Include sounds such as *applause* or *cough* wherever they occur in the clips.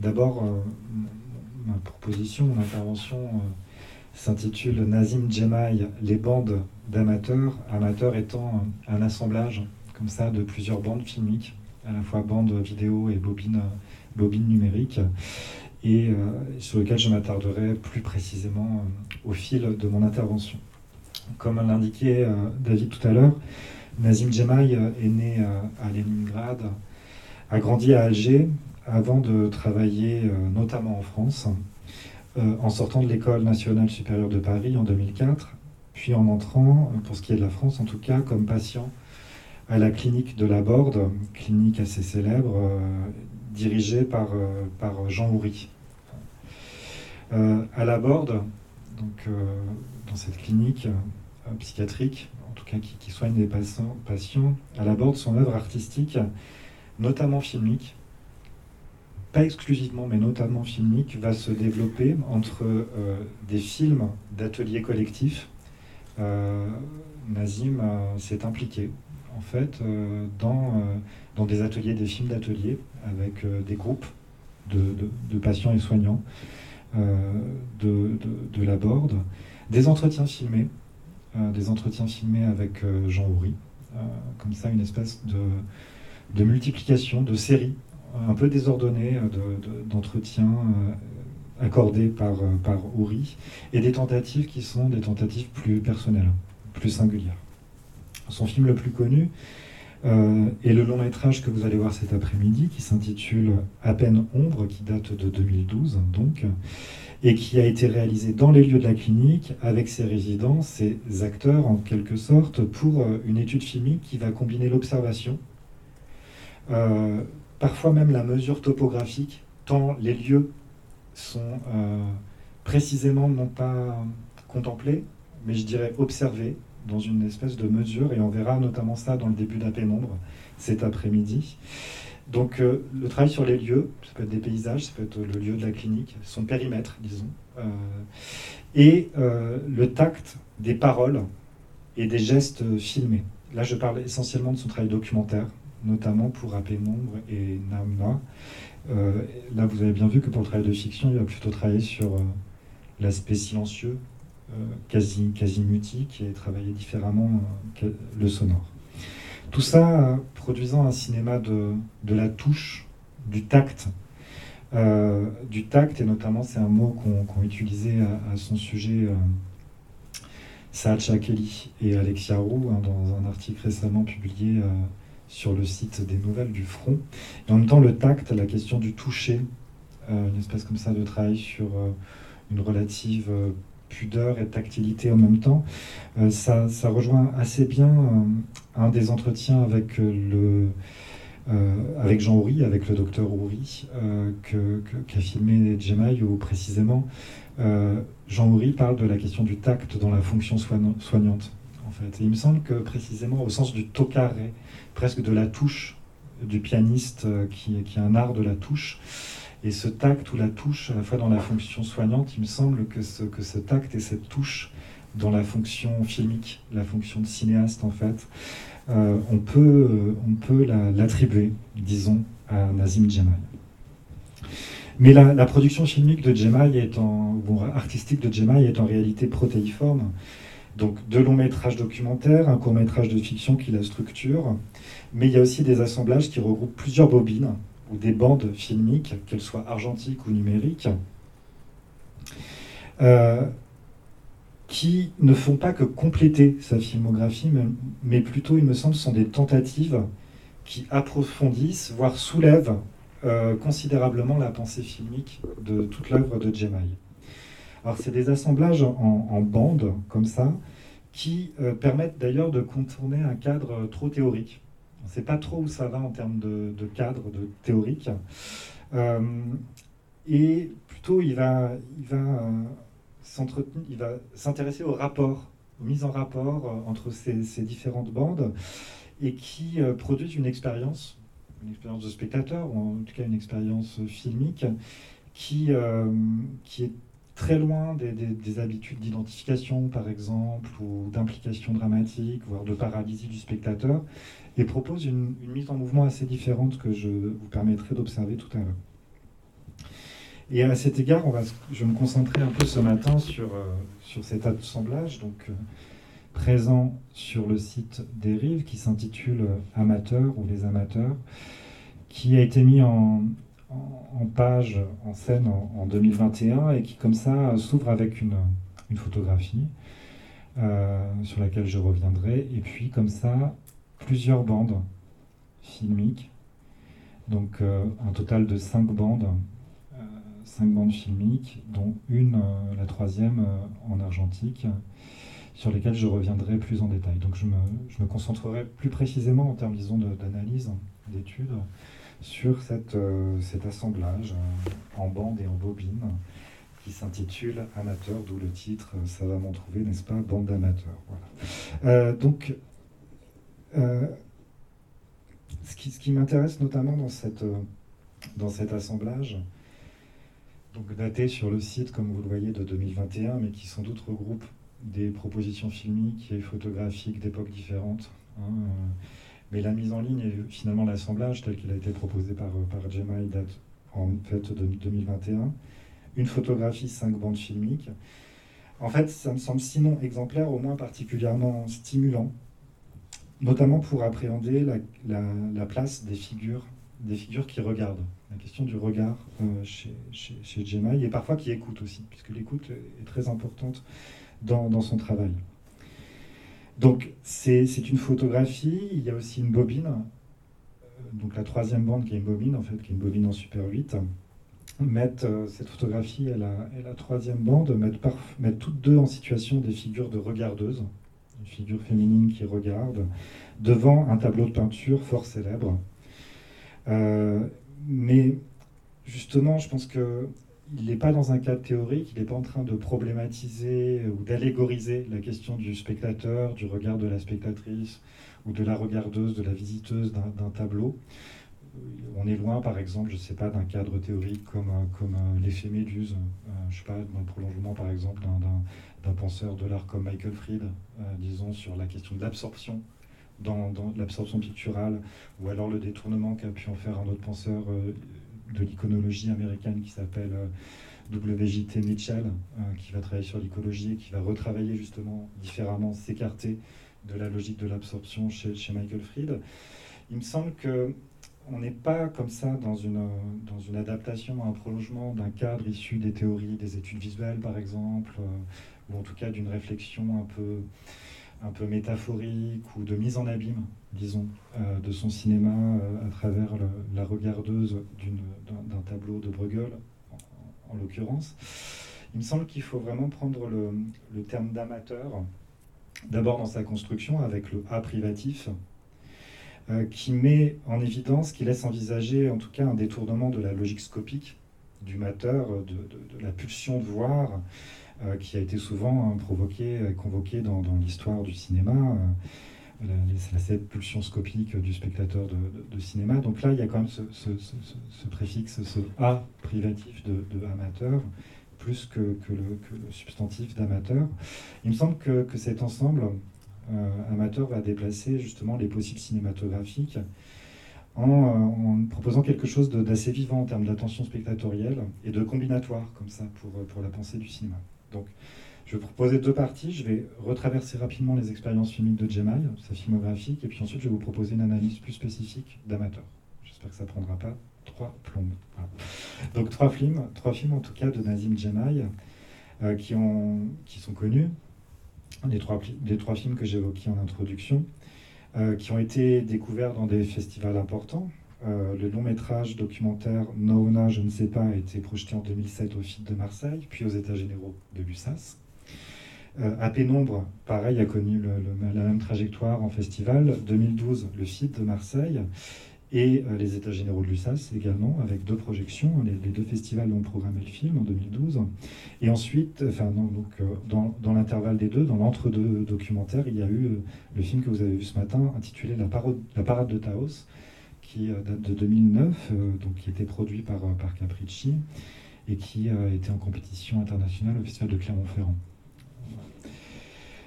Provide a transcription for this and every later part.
D'abord, ma proposition, mon intervention s'intitule Nazim Djemai, les bandes d'amateurs, amateurs étant un assemblage comme de plusieurs bandes filmiques, à la fois bandes vidéo et bobines, numériques, et sur lequel je m'attarderai plus précisément au fil de mon intervention. Comme l'indiquait David tout à l'heure, Nazim Djemai est né à Leningrad, a grandi à Alger avant de travailler euh, notamment en France, euh, en sortant de l'école nationale supérieure de Paris en 2004, puis en entrant, pour ce qui est de la France en tout cas, comme patient à la clinique de la Borde, clinique assez célèbre, euh, dirigée par, par Jean Houry. à la Borde, donc, dans cette clinique psychiatrique, en tout cas qui, qui soigne des patients, à la Borde, son œuvre artistique notamment filmique, pas exclusivement, mais notamment filmique, va se développer entre euh, des films d'ateliers collectifs. Euh, Nazim euh, s'est impliqué, en fait, dans, des ateliers, des films d'ateliers, avec des groupes de, patients et soignants de, de, la Borde, des entretiens filmés, des entretiens filmés avec Jean Houry, comme ça, une espèce de de multiplication, de séries un peu désordonnées d'entretiens euh, accordés par, euh, par Ouri, et des tentatives qui sont des tentatives plus personnelles, plus singulières. Son film le plus connu euh, est le long métrage que vous allez voir cet après-midi, qui s'intitule À peine ombre, qui date de 2012, donc, et qui a été réalisé dans les lieux de la clinique avec ses résidents, ses acteurs en quelque sorte, pour une étude filmique qui va combiner l'observation, euh, parfois même la mesure topographique, tant les lieux sont euh, précisément non pas contemplés, mais je dirais observés dans une espèce de mesure, et on verra notamment ça dans le début d'un pénombre cet après-midi. Donc euh, le travail sur les lieux, ça peut être des paysages, ça peut être le lieu de la clinique, son périmètre, disons, et le tact des paroles et des gestes filmés. Là, je parle essentiellement de son travail documentaire, notamment pour Nombre et Namna. Euh, là, vous avez bien vu que pour le travail de fiction, il va plutôt travailler sur euh, l'aspect silencieux, euh, quasi, mutique, et travailler différemment le sonore. Tout ça produisant un cinéma de, la touche, du tact, du tact, et notamment c'est un mot qu'ont utilisé à, son sujet Saad Chakeli et Alexia Roux hein, dans un article récemment publié sur le site des nouvelles du front. Et en même temps, le tact, la question du toucher, euh, une espèce comme ça de travail sur euh, une relative euh, pudeur et tactilité en même temps, ça, ça, rejoint assez bien un des entretiens avec le... avec Jean Houry, avec le docteur Houry, qu'a filmé Jemai, où précisément Jean Houry parle de la question du tact dans la fonction soignante. En fait. Il me semble que précisément au sens du tocaré, presque de la touche du pianiste euh, qui, est un art de la touche. Et ce tact ou la touche, à la fois dans la fonction soignante, il me semble que ce, tact et cette touche dans la fonction filmique, la fonction de cinéaste en fait, euh, on peut, euh, on peut l'attribuer, disons, à Nazim Djemai. Mais la, production filmique de artistique de Djemai est en réalité protéiforme. Donc deux longs métrages documentaires, un court métrage de fiction qui la structure, mais il y a aussi des assemblages qui regroupent plusieurs bobines ou des bandes filmiques, qu'elles soient argentiques ou numériques, euh, qui ne font pas que compléter sa filmographie, mais, plutôt, il me semble, sont des tentatives qui approfondissent, voire soulèvent euh, considérablement la pensée filmique de toute l'œuvre de Jemai. Alors c'est des assemblages en, bandes, comme ça, qui euh, permettent d'ailleurs de contourner un cadre trop théorique. On ne sait pas trop où ça va en termes de, cadre de théorique. Euh, et plutôt, il va, il va, euh, va s'intéresser au rapport, aux mises en rapport entre ces, ces, différentes bandes, et qui produisent une expérience, une expérience de spectateur, ou en tout cas une expérience filmique, qui, qui est très loin des, habitudes d'identification, par exemple, ou d'implication dramatique, voire de paralysie du spectateur, et propose une, mise en mouvement assez différente que je vous permettrai d'observer tout à l'heure. Et à cet égard, on va, je vais me concentrer un peu ce matin sur, sur cet assemblage, donc présent sur le site des Rives, qui s'intitule Amateurs ou les amateurs, qui a été mis en, en, page, en scène en, 2021 et qui comme ça s'ouvre avec une, photographie euh, sur laquelle je reviendrai. Et puis comme ça plusieurs bandes filmiques. Donc euh, un total de cinq bandes euh, cinq bandes filmiques dont une la troisième en argentique sur lesquelles je reviendrai plus en détail. Donc je me, je me concentrerai plus précisément en termes disons d'analyse d'études sur cette, euh, cet assemblage euh, en bande et en bobine qui s'intitule Amateur, d'où le titre euh, Ça va m'en trouver, n'est-ce pas Bande d'amateurs. Voilà. donc, ce qui, ce qui m'intéresse notamment dans, cette, dans cet assemblage, donc daté sur le site, comme vous le voyez, de 2021, mais qui sans doute regroupe des propositions filmiques et photographiques d'époques différentes. Hein, mais la mise en ligne et finalement l'assemblage tel qu'il a été proposé par, euh, par Gemma date en fait de 2021. Une photographie, cinq bandes filmiques. En fait, ça me semble sinon exemplaire, au moins particulièrement stimulant, notamment pour appréhender la, la, place des figures, des figures qui regardent. La question du regard euh, chez, chez, chez et parfois qui écoute aussi, puisque l'écoute est très importante dans son travail. Donc c'est une photographie, il y a aussi une bobine, euh, donc la troisième bande qui est une bobine en fait, qui est une bobine en Super 8. Mettre euh, cette photographie et la, troisième bande, mettre, toutes deux en situation des figures de regardeuses, une figure féminine qui regarde, devant un tableau de peinture fort célèbre. Euh, mais justement, je pense que il n'est pas dans un cadre théorique, il n'est pas en train de problématiser ou d'allégoriser la question du spectateur, du regard de la spectatrice ou de la regardeuse, de la visiteuse d'un tableau. On est loin, par exemple, je ne sais pas, d'un cadre théorique comme, comme l'effet Méduse, euh, je ne sais pas, dans le prolongement, par exemple, d'un penseur de l'art comme Michael Fried, euh, disons, sur la question de l'absorption dans, l'absorption picturale, ou alors le détournement qu'a pu en faire un autre penseur, euh, de l'iconologie américaine qui s'appelle euh, WJT Mitchell, euh, qui va travailler sur l'icologie et qui va retravailler justement différemment, s'écarter de la logique de l'absorption chez, Michael Fried. Il me semble que on n'est pas comme ça dans une, dans une adaptation, un prolongement d'un cadre issu des théories, des études visuelles par exemple, euh, ou en tout cas d'une réflexion un peu un peu métaphorique ou de mise en abîme, disons, euh, de son cinéma euh, à travers la regardeuse d'un tableau de Bruegel, en, l'occurrence. Il me semble qu'il faut vraiment prendre le, terme d'amateur, d'abord dans sa construction avec le A privatif, euh, qui met en évidence, qui laisse envisager en tout cas un détournement de la logique scopique du mateur, de la pulsion de voir, qui a été souvent hein, provoqué, euh, convoqué dans, l'histoire du cinéma. La cette pulsion scopique du spectateur de, cinéma. Donc là, il y a quand même ce, préfixe, ce A privatif de, amateur, plus que, le, substantif d'amateur. Il me semble que, cet ensemble amateur va déplacer justement les possibles cinématographiques en, proposant quelque chose d'assez vivant en termes d'attention spectatorielle et de combinatoire, comme ça, pour, pour la pensée du cinéma. Donc, je vais proposer deux parties. Je vais retraverser rapidement les expériences filmiques de Jemai, sa filmographique, et puis ensuite je vais vous proposer une analyse plus spécifique d'amateur. J'espère que ça ne prendra pas trois plombes. Donc trois films, trois films en tout cas de Nazim Jemai, euh, qui, qui sont connus, les trois, les trois films que j'évoquais en introduction, euh, qui ont été découverts dans des festivals importants. Euh, le long métrage documentaire Noona, je ne sais pas, a été projeté en 2007 au FIT de Marseille, puis aux États généraux de l'USAS. Euh, à Pénombre, pareil, a connu la même trajectoire en festival. 2012, le FIT de Marseille et euh, les États généraux de l'USAS également, avec deux projections. Les, deux festivals ont programmé le film en 2012. Et ensuite, enfin, donc, dans, dans l'intervalle des deux, dans l'entre-deux documentaires, il y a eu le film que vous avez vu ce matin, intitulé La, Parade de Taos, qui euh, date de 2009, euh, donc qui était produit par, euh, par Capricci et qui était en compétition internationale au Festival de Clermont-Ferrand.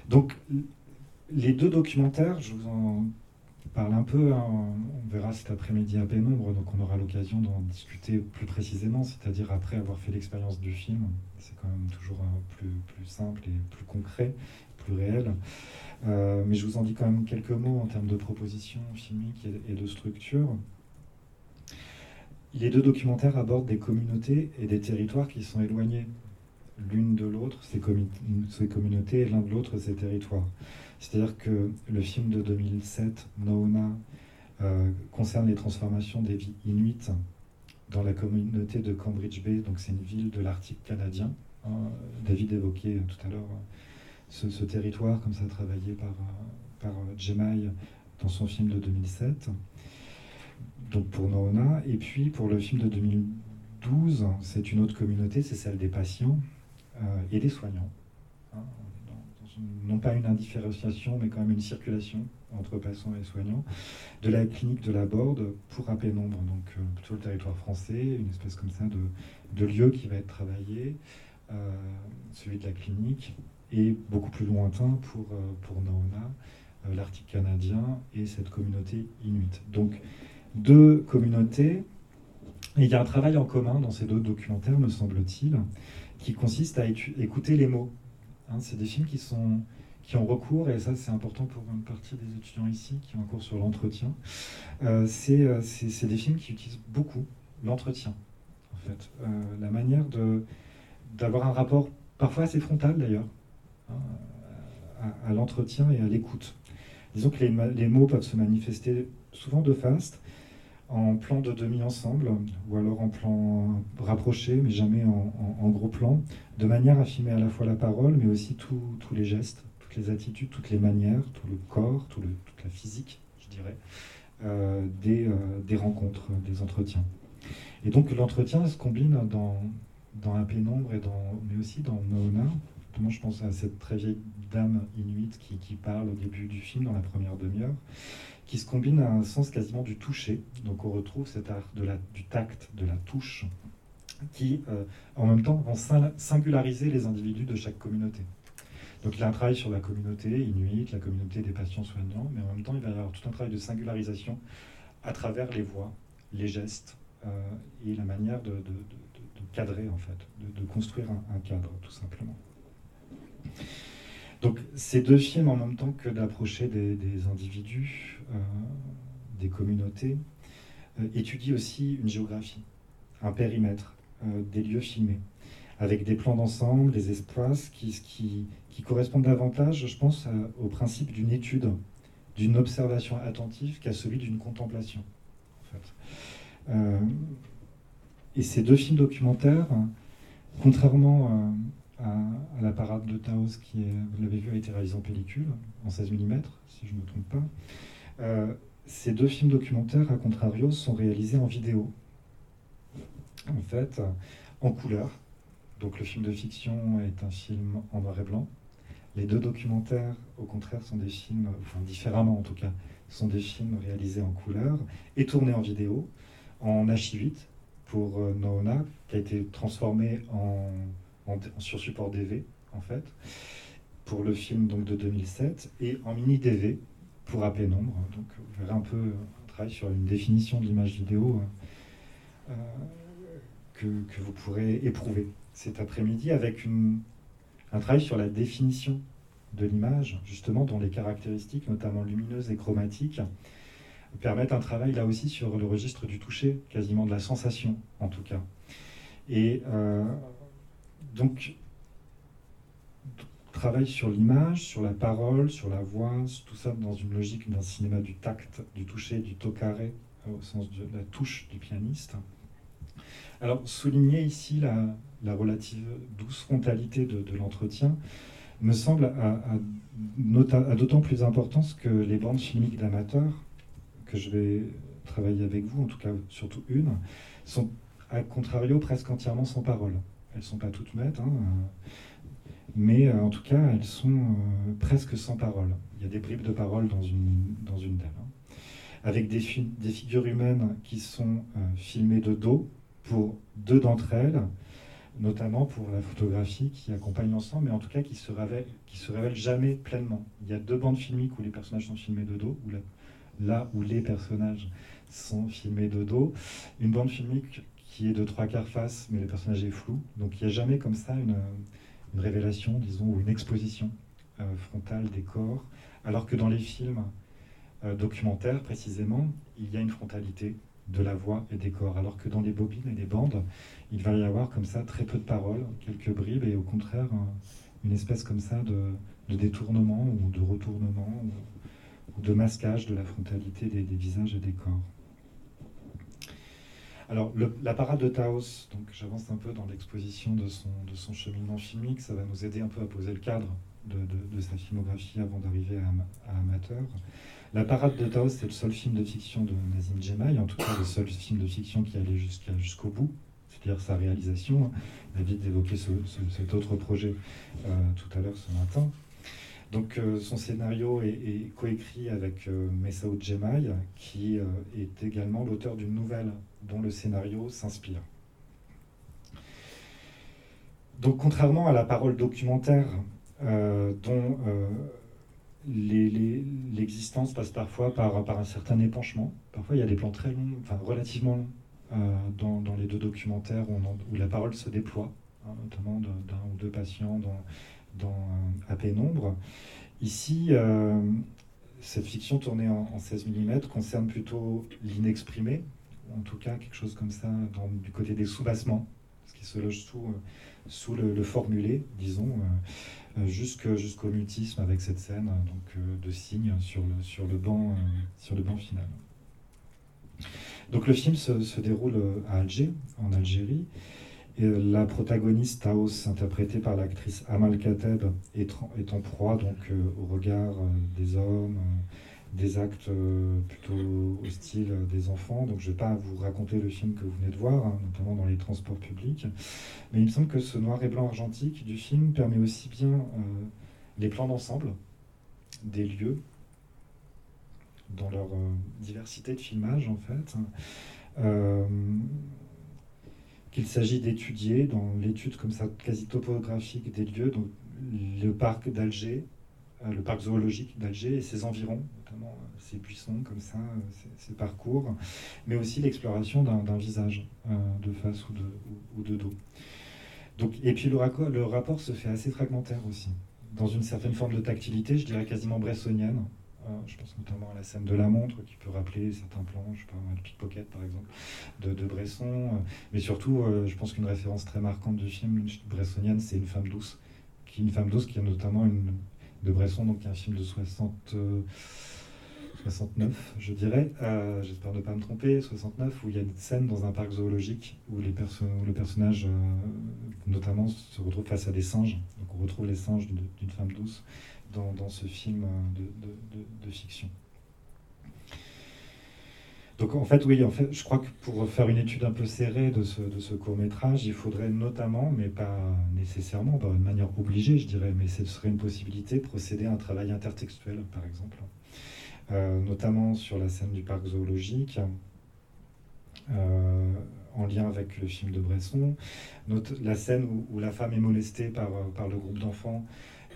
Donc, les deux documentaires, je vous en parle un peu, hein, on verra cet après-midi à pénombre, donc on aura l'occasion d'en discuter plus précisément, c'est-à-dire après avoir fait l'expérience du film, c'est quand même toujours plus, plus simple et plus concret, plus réel. Euh, mais je vous en dis quand même quelques mots en termes de propositions filmiques et, de structure. Les deux documentaires abordent des communautés et des territoires qui sont éloignés l'une de l'autre, ces, ces, communautés, et l'un de l'autre, ces territoires. C'est-à-dire que le film de 2007, Noona, euh, concerne les transformations des vies inuites dans la communauté de Cambridge Bay, donc c'est une ville de l'Arctique canadien. Hein, David évoquait tout à l'heure ce, territoire, comme ça travaillé par, par Jemai dans son film de 2007. Donc pour Noona. Et puis pour le film de 2012, c'est une autre communauté, c'est celle des patients euh, et des soignants. Hein, non pas une indifférenciation, mais quand même une circulation entre patients et soignants, de la clinique de la Borde pour un pénombre, donc euh, plutôt le territoire français, une espèce comme ça de, lieu qui va être travaillé, euh, celui de la clinique, et beaucoup plus lointain pour, euh, pour Naona, euh, l'Arctique canadien et cette communauté inuite. Donc deux communautés, et il y a un travail en commun dans ces deux documentaires, me semble-t-il, qui consiste à écouter les mots. Hein, c'est des films qui, sont, qui ont recours, et ça c'est important pour une partie des étudiants ici qui ont un cours sur l'entretien, euh, c'est des films qui utilisent beaucoup l'entretien, en fait. la manière d'avoir un rapport parfois assez frontal d'ailleurs, à, l'entretien et à l'écoute. Disons que les, mots peuvent se manifester souvent de face, en plan de demi-ensemble, ou alors en plan rapproché, mais jamais en, gros plan, de manière à filmer à la fois la parole, mais aussi tous les gestes, toutes les attitudes, toutes les manières, tout le corps, tout toute la physique, je dirais, euh, des, euh, des, rencontres, des entretiens. Et donc l'entretien se combine dans, dans un pénombre, et dans, mais aussi dans Noona, je pense à cette très vieille dame inuite qui, parle au début du film, dans la première demi-heure, qui se combine à un sens quasiment du toucher. Donc on retrouve cet art de la, du tact, de la touche, qui euh, en même temps vont singulariser les individus de chaque communauté. Donc il y a un travail sur la communauté inuite, la communauté des patients soignants, mais en même temps il va y avoir tout un travail de singularisation à travers les voix, les gestes euh, et la manière de, cadrer en fait, de, construire un cadre tout simplement. Donc ces deux films, en même temps que d'approcher des, individus, euh, des communautés, euh, étudient aussi une géographie, un périmètre, euh, des lieux filmés, avec des plans d'ensemble, des espaces qui, correspondent davantage, je pense, au principe d'une étude, d'une observation attentive qu'à celui d'une contemplation. Et ces deux films documentaires, contrairement la parade de Taos, qui, vous l'avez vu, a été réalisée en pellicule, en 16 mm, si je ne me trompe pas. Euh, ces deux films documentaires, à contrario, sont réalisés en vidéo. En fait, en couleur. Donc le film de fiction est un film en noir et blanc. Les deux documentaires, au contraire, sont des films, enfin différemment en tout cas, sont des films réalisés en couleur et tournés en vidéo, en H8 pour euh, Noona, qui a été transformé en sur support DV, en fait, pour le film donc, de 2007, et en mini DV pour AP Nombre. Donc vous verrez un peu un travail sur une définition de l'image vidéo euh, que, que, vous pourrez éprouver cet après-midi avec une, un travail sur la définition de l'image, justement, dont les caractéristiques, notamment lumineuses et chromatiques, permettent un travail là aussi sur le registre du toucher, quasiment de la sensation en tout cas. Et euh, donc, travail sur l'image, sur la parole, sur la voix, tout ça dans une logique d'un cinéma du tact, du toucher, du tocaré, au sens de la touche du pianiste. Alors, souligner ici la, relative douce frontalité de, l'entretien me semble à, d'autant plus importance que les bandes filmiques d'amateurs, que je vais travailler avec vous, en tout cas surtout une, sont à contrario presque entièrement sans parole. Elles sont pas toutes maîtres, hein, euh, mais euh, en tout cas, elles sont euh, presque sans parole. Il y a des bribes de parole dans une, dans d'elles. Hein. Avec des, figures humaines qui sont filmées de dos pour deux d'entre elles, notamment pour la photographie qui accompagne l'ensemble, mais en tout cas qui se révèle, se révèle jamais pleinement. Il y a deux bandes filmiques où les personnages sont filmés de dos, où là où les personnages sont filmés de dos. Une bande filmique qui est de trois quarts face, mais le personnage est flou. Donc il n'y a jamais comme ça une, révélation, disons, ou une exposition euh, frontale des corps, alors que dans les films euh, documentaires, précisément, il y a une frontalité de la voix et des corps, alors que dans les bobines et les bandes, il va y avoir comme ça très peu de paroles, quelques bribes, et au contraire, une espèce comme ça de, détournement ou de retournement ou, de masquage de la frontalité des visages et des corps. Alors, la parade de Taos, donc j'avance un peu dans l'exposition de son, de son cheminement filmique, ça va nous aider un peu à poser le cadre de, sa filmographie avant d'arriver à, Amateur. La parade de Taos, c'est le seul film de fiction de Nazim Djemai, en tout cas le seul film de fiction qui allait jusqu'au bout, c'est-à-dire sa réalisation. On a vite évoqué cet autre projet euh, tout à l'heure ce matin. Donc euh, son scénario est, coécrit avec euh, Messaoud Jemai, qui euh, est également l'auteur d'une nouvelle dont le scénario s'inspire. Donc contrairement à la parole documentaire dont l'existence passe parfois par, un certain épanchement, parfois il y a des plans très longs, enfin relativement longs, dans, les deux documentaires où, la parole se déploie, hein, notamment d'un ou deux patients dans, À pénombre. Ici, euh, cette fiction tournée en, 16 mm concerne plutôt l'inexprimé, en tout cas quelque chose comme ça du côté des sous-bassements, ce qui se loge sous, euh, sous le, formulé, disons, euh, jusqu'au mutisme avec cette scène de signes sur le, banc, final. Donc le film se, déroule à Alger, en Algérie, la protagoniste Taos, interprétée par l'actrice Amal Kateb, est, en proie donc euh, au regard euh, des hommes, euh, des actes plutôt hostiles des enfants. Donc je ne vais pas vous raconter le film que vous venez de voir, hein, notamment dans les transports publics. Mais il me semble que ce noir et blanc argentique du film permet aussi bien les plans d'ensemble des lieux dans leur diversité de filmage en fait qu'il s'agit d'étudier dans l'étude comme ça quasi topographique des lieux, donc le parc d'Alger, euh, le parc zoologique d'Alger et ses environs, notamment euh, ses buissons comme ça, euh, ses, parcours, mais aussi l'exploration d'un visage de face ou de, de dos. Donc, et puis le, rapport se fait assez fragmentaire aussi, dans une certaine forme de tactilité, je dirais quasiment bressonienne, euh, je pense notamment à la scène de la montre qui peut rappeler certains plans, je sais pas, le pickpocket par exemple, de, Bresson. Euh, mais surtout, euh, je pense qu'une référence très marquante du film bressonienne, c'est Une femme douce. Qui, une femme douce qui est notamment une, de Bresson, donc un film de 60. 69, je dirais, j'espère ne pas me tromper, 69, où il y a une scène dans un parc zoologique où, les le personnage, notamment, se retrouve face à des singes. Donc on retrouve les singes d'une femme douce dans, ce film de, fiction. Donc en fait, oui, en fait, je crois que pour faire une étude un peu serrée de ce, court métrage, il faudrait notamment, mais pas nécessairement, d'une manière obligée, je dirais, mais ce serait une possibilité, procéder à un travail intertextuel, par exemple, euh, notamment sur la scène du parc zoologique, euh, en lien avec le film de Bresson, la scène où, la femme est molestée par, par le groupe d'enfants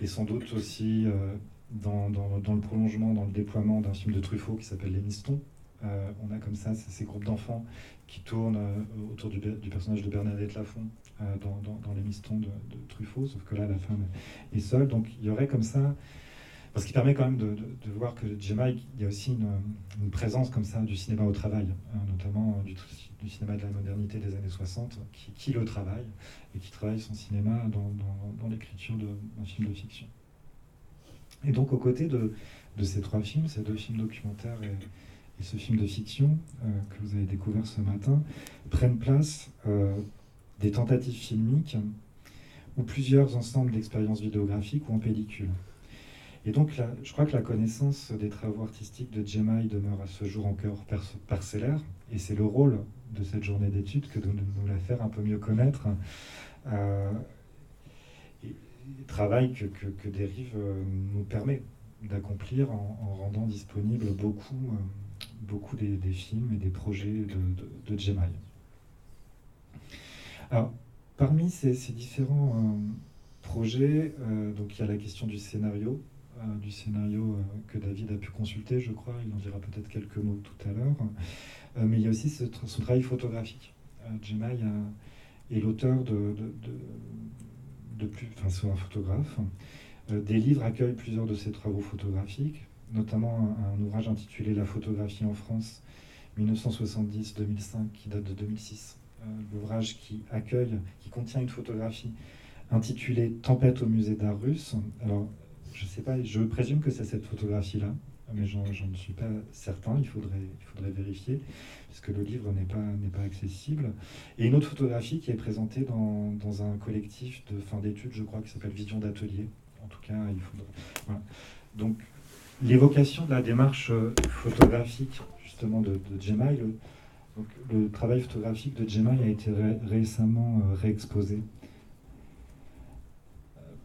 et sans doute aussi euh, dans, dans, le prolongement, dans le déploiement d'un film de Truffaut qui s'appelle Les Mistons. Euh, on a comme ça ces, groupes d'enfants qui tournent euh, autour du, personnage de Bernadette Lafont dans, dans, Les Mistons de, Truffaut, sauf que là, la femme est seule. Donc il y aurait comme ça ce qui permet quand même de, de, voir que Gemma, il y a aussi une, une, présence comme ça du cinéma au travail, hein, notamment du, du, cinéma de la modernité des années 60, qui, qui, le travaille et qui travaille son cinéma dans, dans, l'écriture d'un film de fiction. Et donc, aux côtés de, de, ces trois films, ces deux films documentaires et, et ce film de fiction euh, que vous avez découvert ce matin, prennent place euh, des tentatives filmiques ou plusieurs ensembles d'expériences vidéographiques ou en pellicule. Et donc, je crois que la connaissance des travaux artistiques de Jemai demeure à ce jour encore parcellaire, et c'est le rôle de cette journée d'études que de nous la faire un peu mieux connaître. Euh, travail que, que, Dérive euh, nous permet d'accomplir en, rendant disponible beaucoup, euh, beaucoup des, films et des projets de, de. Alors, parmi ces, différents projets, donc il y a la question du scénario, du scénario que David a pu consulter, je crois. Il en dira peut-être quelques mots tout à l'heure. mais il y a aussi son travail photographique. Jemai est l'auteur de, de, plus, enfin c'est un photographe. des livres accueillent plusieurs de ses travaux photographiques, notamment un, ouvrage intitulé La photographie en France 1970-2005 qui date de 2006. L'ouvrage qui accueille, qui contient une photographie intitulée Tempête au musée d'art russe. Alors, je sais pas, je présume que c'est cette photographie-là, mais j'en ne suis pas certain, il faudrait, vérifier, puisque le livre n'est pas, accessible. Et une autre photographie qui est présentée dans, un collectif de fin d'études, je crois, qui s'appelle Vision d'atelier. En tout cas, il faudrait. Donc, l'évocation de la démarche photographique, justement, de, de Gemma, le travail photographique de Gemma a été récemment euh, réexposé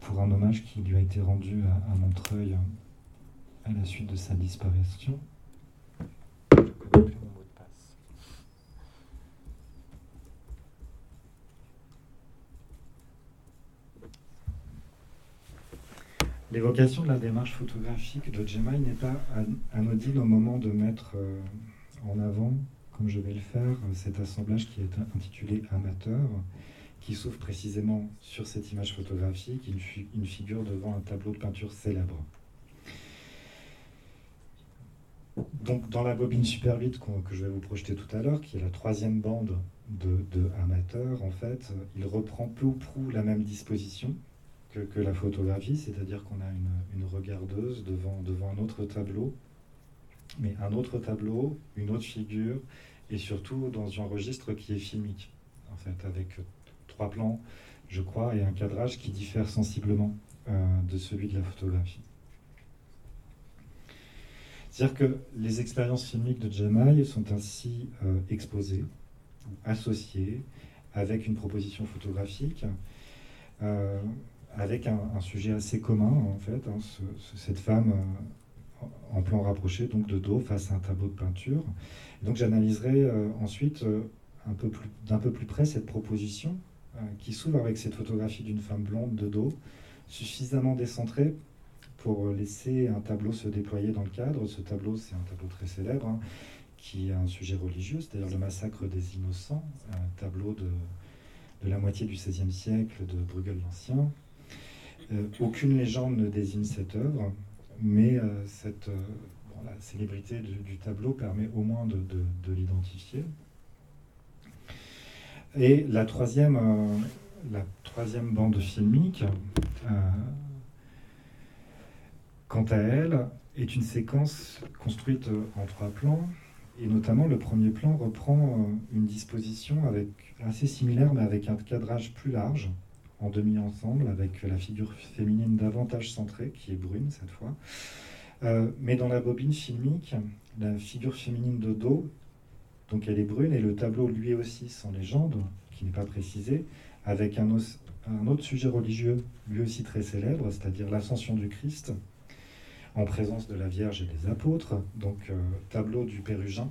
pour un hommage qui lui a été rendu à, Montreuil à la suite de sa disparition. L'évocation de la démarche photographique de Jemai n'est pas anodine au moment de mettre euh, en avant, comme je vais le faire, cet assemblage qui est intitulé Amateur qui s'ouvre précisément sur cette image photographique, une, figure devant un tableau de peinture célèbre. Donc, dans la bobine Super 8 que je vais vous projeter tout à l'heure, qui est la troisième bande de, Amateur, en fait, il reprend peu ou prou la même disposition que, la photographie, c'est-à-dire qu'on a une, regardeuse devant, devant un autre tableau, mais un autre tableau, une autre figure, et surtout dans un registre qui est filmique, en fait, avec trois plans, je crois, et un cadrage qui diffère sensiblement euh, de celui de la photographie. C'est-à-dire que les expériences filmiques de Jemai sont ainsi euh, exposées associées avec une proposition photographique, euh, avec un, sujet assez commun en fait, hein, cette femme en plan rapproché, donc de dos face à un tableau de peinture. donc j'analyserai ensuite d'un peu plus près cette proposition qui s'ouvre avec cette photographie d'une femme blonde de dos, suffisamment décentrée pour laisser un tableau se déployer dans le cadre. Ce tableau, c'est un tableau très célèbre, hein, qui a un sujet religieux, c'est-à-dire le massacre des innocents, un tableau de, la moitié du XVIe siècle de Bruegel l'Ancien. Euh, aucune légende ne désigne cette œuvre, mais euh, cette, la célébrité du, tableau permet au moins de l'identifier. Et la troisième, euh, la troisième bande filmique, euh, quant à elle, est une séquence construite en trois plans. Et notamment, le premier plan reprend euh, une disposition assez similaire, mais avec un cadrage plus large, en demi-ensemble, avec la figure féminine davantage centrée, qui est brune cette fois. mais dans la bobine filmique, la figure féminine de dos donc elle est brune et le tableau lui aussi sans légende, qui n'est pas précisé, avec un, autre sujet religieux lui aussi très célèbre, c'est-à-dire l'ascension du Christ en présence de la Vierge et des apôtres, donc euh, tableau du Pérugin,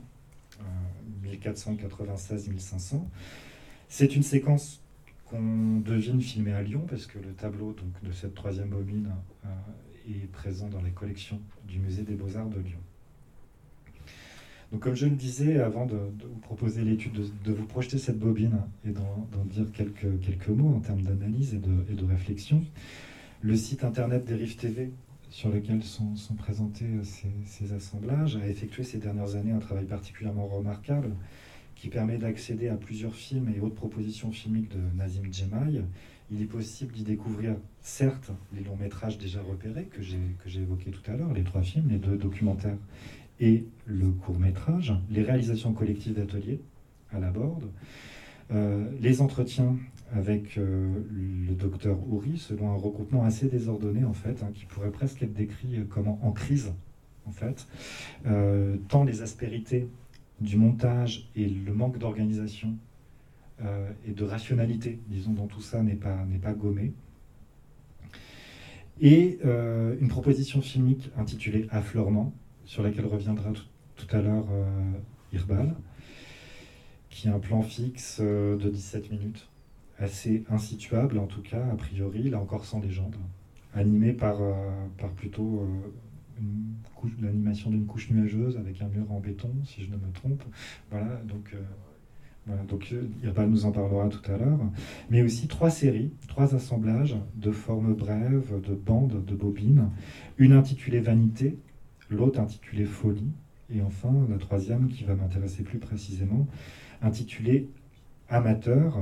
1496-1500. Euh, C'est une séquence qu'on devine filmée à Lyon, parce que le tableau de cette troisième bobine euh, est présent dans les collections du Musée des Beaux-Arts de Lyon. Donc, comme je le disais avant de, vous proposer l'étude, de, vous projeter cette bobine et d'en dire quelques, quelques mots en termes d'analyse et de, et de, réflexion, le site internet Dérive TV, sur lequel sont, sont présentés ces, ces, assemblages, a effectué ces dernières années un travail particulièrement remarquable qui permet d'accéder à plusieurs films et autres propositions filmiques de Nazim Djemai. Il est possible d'y découvrir, certes, les longs métrages déjà repérés que j'ai évoqués tout à l'heure, les trois films, les deux documentaires et le court métrage, les réalisations collectives d'ateliers à la borde, euh, les entretiens avec euh, le docteur Houry, selon un regroupement assez désordonné en fait, hein, qui pourrait presque être décrit euh, comme en, crise en fait, tant les aspérités du montage et le manque d'organisation et de rationalité, disons, dans tout ça n'est pas, n'est pas gommé. Et une proposition filmique intitulée Affleurement, sur laquelle reviendra tout, à l'heure euh, Irbal, qui a un plan fixe euh, de 17 minutes, assez insituable en tout cas, a priori, là encore sans légende, animé par, par plutôt l'animation d'une couche nuageuse avec un mur en béton, si je ne me trompe. Voilà, donc voilà, donc Irba nous en parlera tout à l'heure. Mais aussi trois séries, trois assemblages de formes brèves, de bandes, de bobines. Une intitulée Vanité, l'autre intitulée Folie, et enfin la troisième qui va m'intéresser plus précisément, intitulée Amateur,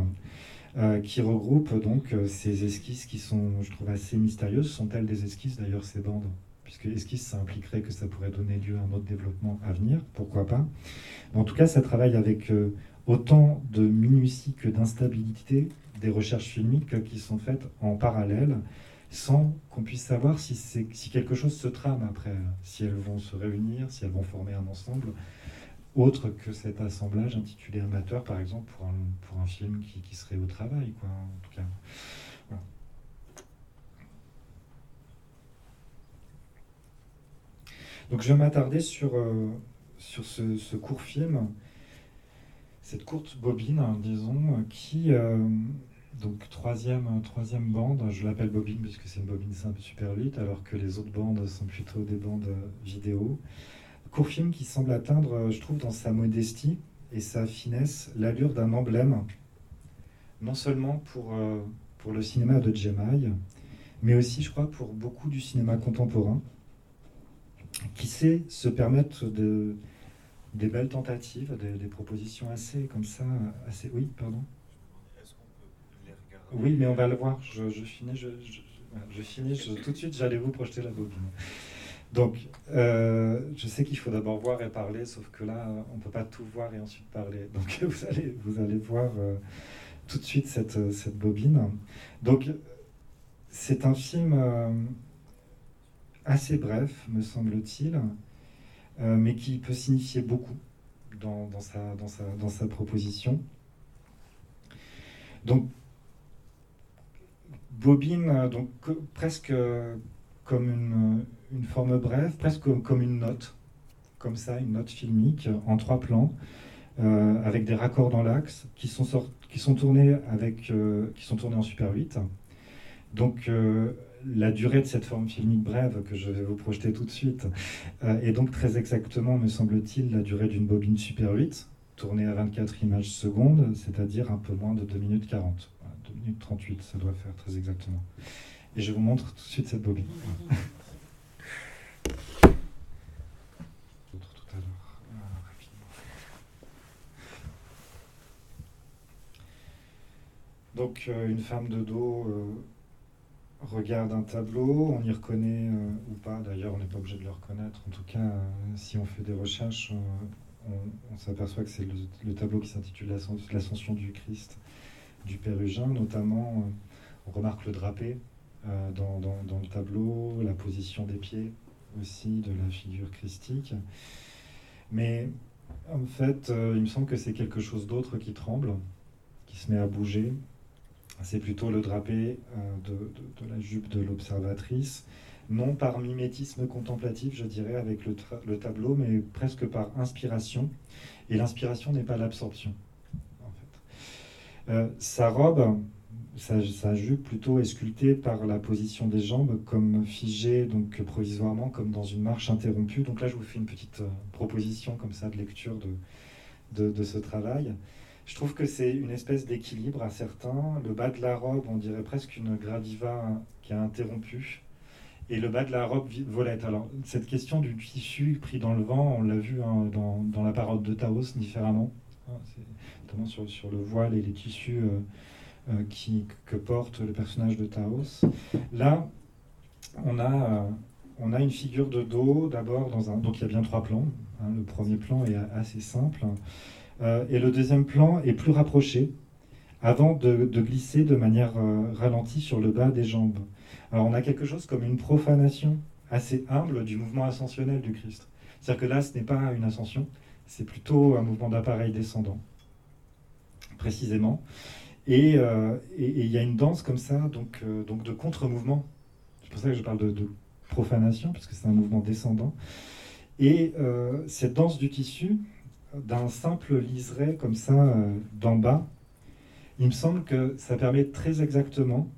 euh, qui regroupe donc euh, ces esquisses qui sont, je trouve, assez mystérieuses. Sont-elles des esquisses d'ailleurs ces bandes? Puisque esquisse, ça impliquerait que ça pourrait donner lieu à un autre développement à venir, pourquoi pas? en tout cas, ça travaille avec euh, autant de minutie que d'instabilité des recherches filmiques qui sont faites en parallèle sans qu'on puisse savoir si, si quelque chose se trame après, si elles vont se réunir, si elles vont former un ensemble, autre que cet assemblage intitulé amateur, par exemple, pour un, pour un film qui, qui, serait au travail, quoi, en tout cas. Donc je vais m'attarder sur, euh, sur ce, ce, court film cette courte bobine, hein, disons, qui, euh, donc troisième, troisième bande, je l'appelle bobine puisque c'est une bobine simple Super 8, alors que les autres bandes sont plutôt des bandes vidéo. Court film qui semble atteindre, je trouve, dans sa modestie et sa finesse, l'allure d'un emblème, non seulement pour, euh, pour le cinéma de Jemai, mais aussi, je crois, pour beaucoup du cinéma contemporain, qui sait se permettre de, des belles tentatives, des, propositions assez comme ça, assez. Oui, pardon. Oui, mais on va le voir. Je, finis, je, finis. tout de suite, j'allais vous projeter la bobine. Donc, euh, je sais qu'il faut d'abord voir et parler, sauf que là, on ne peut pas tout voir et ensuite parler. Donc, *laughs* vous allez, vous allez voir euh, tout de suite cette, cette bobine. Donc, c'est un film euh, assez bref, me semble-t-il. Euh, mais qui peut signifier beaucoup dans, sa, dans, sa, dans sa proposition. Donc, bobine, euh, donc, presque comme une, une, forme brève, presque comme une note, comme ça, une note filmique en trois plans, euh, avec des raccords dans l'axe qui sont, qui sont tournés avec, qui sont tournés en Super 8. Donc, la durée de cette forme filmique brève que je vais vous projeter tout de suite euh, est donc très exactement, me semble-t-il, la durée d'une bobine Super 8, tournée à 24 images secondes, c'est-à-dire un peu moins de 2 minutes 40. 2 minutes 38, ça doit faire très exactement. Et je vous montre tout de suite cette bobine. Donc euh, une femme de dos euh, regarde un tableau, on y reconnaît euh, ou pas, d'ailleurs on n'est pas obligé de le reconnaître, en tout cas si on fait des recherches, on, s'aperçoit que c'est le, tableau qui s'intitule L'ascension du Christ du Pérugin, notamment euh, on remarque le drapé dans, dans, le tableau, la position des pieds aussi de la figure christique. Mais en fait, il me semble que c'est quelque chose d'autre qui tremble, qui se met à bouger, c'est plutôt le drapé euh, de, la jupe de l'observatrice, non par mimétisme contemplatif, je dirais, avec le, tableau, mais presque par inspiration. Et l'inspiration n'est pas l'absorption. Euh, sa robe, sa, jupe plutôt est sculptée par la position des jambes, comme figée, donc provisoirement, comme dans une marche interrompue. Donc là, je vous fais une petite euh, proposition comme ça de lecture de, de ce travail. Je trouve que c'est une espèce d'équilibre à certains. Le bas de la robe, on dirait presque une gradiva qui a interrompu. Et le bas de la robe volette. Alors, cette question du tissu pris dans le vent, on l'a vu hein, dans, dans, la parole de Taos différemment, hein, notamment sur, le voile et les tissus euh, euh, que porte le personnage de Taos. Là, on a, euh, on a une figure de dos d'abord dans un. Donc, il y a bien trois plans. Hein. le premier plan est assez simple. Et le deuxième plan est plus rapproché, avant de, glisser de manière euh, ralentie sur le bas des jambes. Alors on a quelque chose comme une profanation assez humble du mouvement ascensionnel du Christ. C'est-à-dire que là, ce n'est pas une ascension, c'est plutôt un mouvement d'appareil descendant, précisément. Et euh, il y a une danse comme ça, donc, donc de contre-mouvement. C'est pour ça que je parle de, profanation, puisque c'est un mouvement descendant. Et cette danse du tissu, d'un simple liseré comme ça euh, d'en bas, il me semble que ça permet très exactement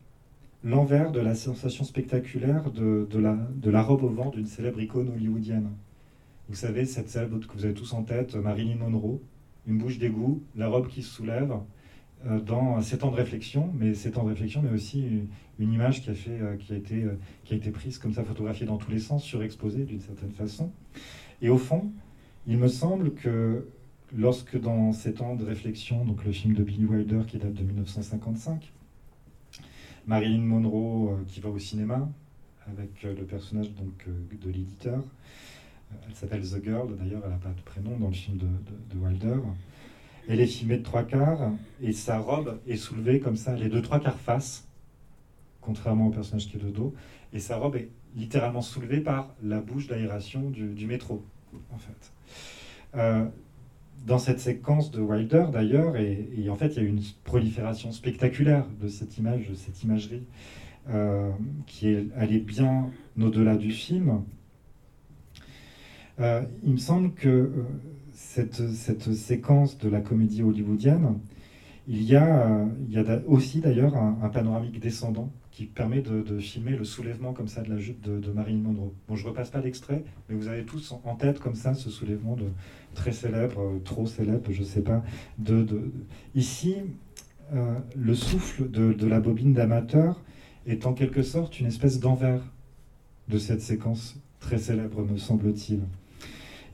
l'envers de la sensation spectaculaire de, de la robe au vent d'une célèbre icône hollywoodienne. Vous savez, cette célèbre que vous avez tous en tête, Marilyn Monroe, une bouche d'égout, la robe qui se soulève, euh, dans ces temps de réflexion, mais temps de réflexion, mais aussi une, image qui a, fait, euh, euh, qui a été prise comme ça, photographiée dans tous les sens, surexposée d'une certaine façon. Et au fond, il me semble que lorsque dans ces temps de réflexion, donc le film de Billy Wilder qui date de 1955, Marilyn Monroe qui va au cinéma avec le personnage donc, de l'éditeur, elle s'appelle The Girl, d'ailleurs elle n'a pas de prénom dans le film de, de Wilder, elle est filmée de trois quarts et sa robe est soulevée comme ça, les deux trois quarts face, contrairement au personnage qui est de dos. Et sa robe est littéralement soulevée par la bouche d'aération du, métro, en fait. Euh, dans cette séquence de Wilder, d'ailleurs, et, en fait, il y a une prolifération spectaculaire de cette image, de cette imagerie, euh, qui est allée bien au-delà du film. Euh, il me semble que cette, séquence de la comédie hollywoodienne, il y a, il y a aussi d'ailleurs un, panoramique descendant qui permet de, filmer le soulèvement comme ça de la jupe de, Marilyn Monroe. Bon, je repasse pas l'extrait, mais vous avez tous en tête comme ça ce soulèvement de, très célèbre, euh, trop célèbre, je sais pas. De, Ici, euh, le souffle de, la bobine d'amateur est en quelque sorte une espèce d'envers de cette séquence très célèbre, me semble-t-il.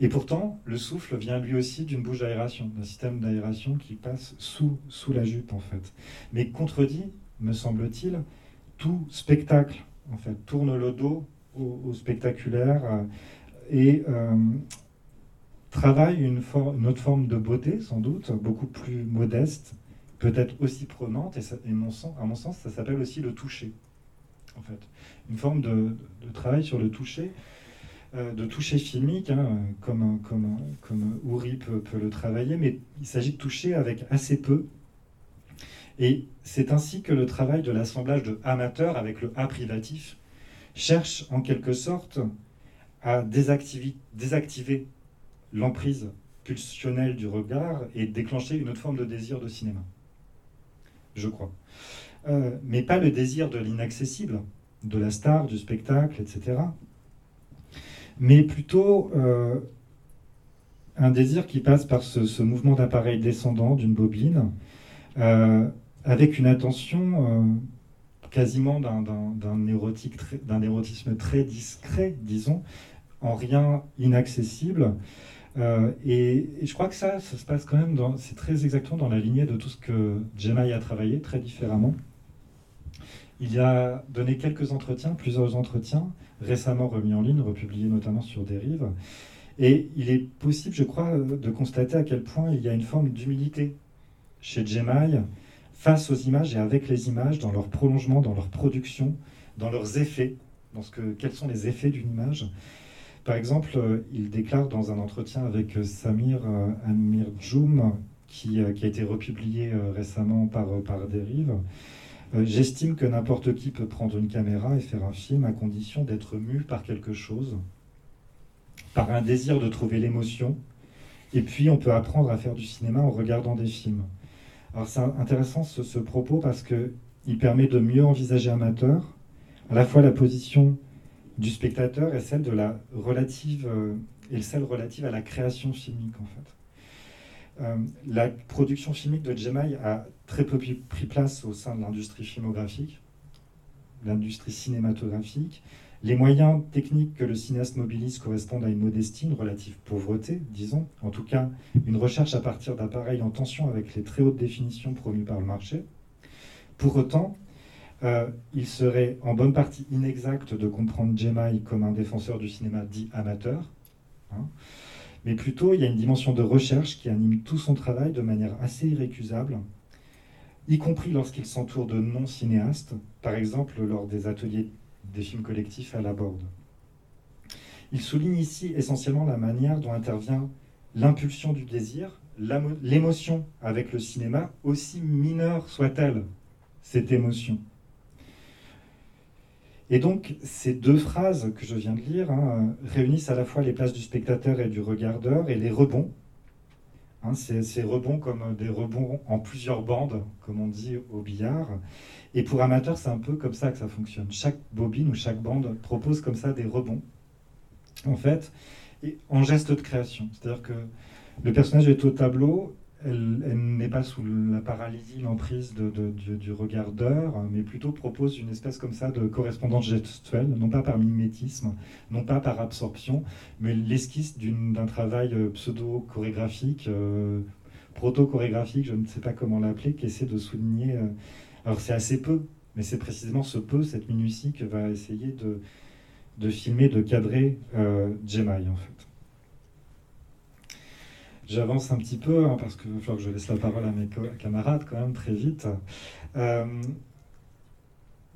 Et pourtant, le souffle vient lui aussi d'une bouche d'aération, d'un système d'aération qui passe sous, sous la jupe, en fait. Mais contredit, me semble-t-il, tout spectacle, en fait, tourne le dos au, spectaculaire euh, et euh, travaille une, autre forme de beauté, sans doute, beaucoup plus modeste, peut-être aussi prenante, et, à mon sens, ça s'appelle aussi le toucher, en fait. Une forme de, travail sur le toucher de toucher filmique, hein, comme, comme, comme Uri peut, le travailler, mais il s'agit de toucher avec assez peu. Et c'est ainsi que le travail de l'assemblage de amateurs avec le A privatif cherche en quelque sorte à désactiver, désactiver l'emprise pulsionnelle du regard et déclencher une autre forme de désir de cinéma. Je crois. Euh, mais pas le désir de l'inaccessible, de la star, du spectacle, etc mais plutôt euh, un désir qui passe par ce, mouvement d'appareil descendant d'une bobine, euh, avec une attention euh, quasiment d'un érotisme très discret, disons, en rien inaccessible. Et, je crois que ça, ça se passe quand même, c'est très exactement dans la lignée de tout ce que Jemai a travaillé, très différemment. Il a donné quelques entretiens, plusieurs entretiens, récemment remis en ligne, republiés notamment sur Dérive. Et il est possible, je crois, de constater à quel point il y a une forme d'humilité chez Jemai face aux images et avec les images, dans leur prolongement, dans leur production, dans leurs effets, dans ce que, quels sont les effets d'une image. Par exemple, il déclare dans un entretien avec Samir euh, Amir qui, euh, a été republié euh, récemment par, par Dérive, euh, j'estime que n'importe qui peut prendre une caméra et faire un film à condition d'être mu par quelque chose, par un désir de trouver l'émotion. Et puis on peut apprendre à faire du cinéma en regardant des films. Alors c'est intéressant ce, propos parce qu'il permet de mieux envisager amateur, à la fois la position du spectateur et celle de la relative euh, et celle relative à la création filmique en fait. Euh, la production chimique de Jemai a très peu pris place au sein de l'industrie filmographique, l'industrie cinématographique. Les moyens techniques que le cinéaste mobilise correspondent à une modestie, une relative pauvreté, disons. En tout cas, une recherche à partir d'appareils en tension avec les très hautes définitions promues par le marché. Pour autant, euh, il serait en bonne partie inexact de comprendre Jemai comme un défenseur du cinéma dit amateur. Hein mais plutôt il y a une dimension de recherche qui anime tout son travail de manière assez irrécusable, y compris lorsqu'il s'entoure de non-cinéastes, par exemple lors des ateliers des films collectifs à la Borde. Il souligne ici essentiellement la manière dont intervient l'impulsion du désir, l'émotion avec le cinéma, aussi mineure soit-elle, cette émotion. Et donc, ces deux phrases que je viens de lire hein, réunissent à la fois les places du spectateur et du regardeur et les rebonds Hein, ces rebonds comme des rebonds en plusieurs bandes, comme on dit au billard. Et pour amateurs, c'est un peu comme ça que ça fonctionne. Chaque bobine ou chaque bande propose comme ça des rebonds, en fait, en geste de création. C'est-à-dire que le personnage est au tableau, elle, n'est pas sous la paralysie, l'emprise de, du, regardeur, mais plutôt propose une espèce comme ça de correspondance gestuelle, non pas par mimétisme, non pas par absorption, mais l'esquisse d'un travail euh, pseudo-chorégraphique, euh, proto-chorégraphique, je ne sais pas comment l'appeler, qui essaie de souligner. Euh, alors c'est assez peu, mais c'est précisément ce peu, cette minutie, que va essayer de, de filmer, de cadrer euh, en fait. J'avance un petit peu, hein, parce va falloir que je laisse la parole à mes camarades quand même très vite. Euh,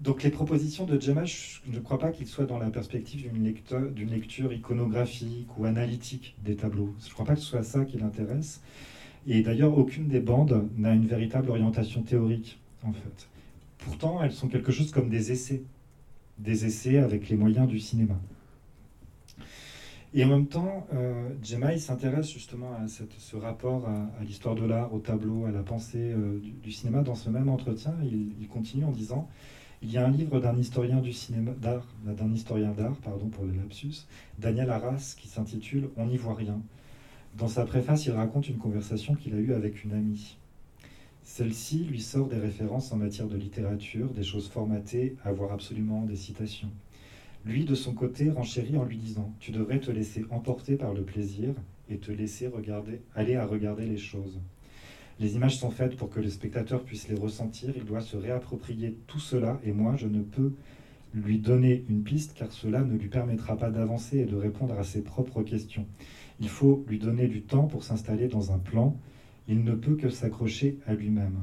donc les propositions de Gemma, je ne crois pas qu'il soit dans la perspective d'une lecture, iconographique ou analytique des tableaux. Je ne crois pas que ce soit ça qui l'intéresse. Et d'ailleurs, aucune des bandes n'a une véritable orientation théorique, en fait. Pourtant, elles sont quelque chose comme des essais. Des essais avec les moyens du cinéma. Et en même temps, euh, s'intéresse justement à ce rapport à, l'histoire de l'art, au tableau, à la pensée euh, du, cinéma. Dans ce même entretien, il, continue en disant il y a un livre d'un historien du cinéma d'art, d'un historien d'art, pardon pour le lapsus, Daniel Arras, qui s'intitule On n'y voit rien. Dans sa préface, il raconte une conversation qu'il a eue avec une amie. Celle-ci lui sort des références en matière de littérature, des choses formatées, à voir absolument des citations. Lui, de son côté, renchérit en lui disant Tu devrais te laisser emporter par le plaisir et te laisser aller à regarder les choses. Les images sont faites pour que le spectateur puisse les ressentir. Il doit se réapproprier tout cela et moi, je ne peux lui donner une piste car cela ne lui permettra pas d'avancer et de répondre à ses propres questions. Il faut lui donner du temps pour s'installer dans un plan. Il ne peut que s'accrocher à lui-même.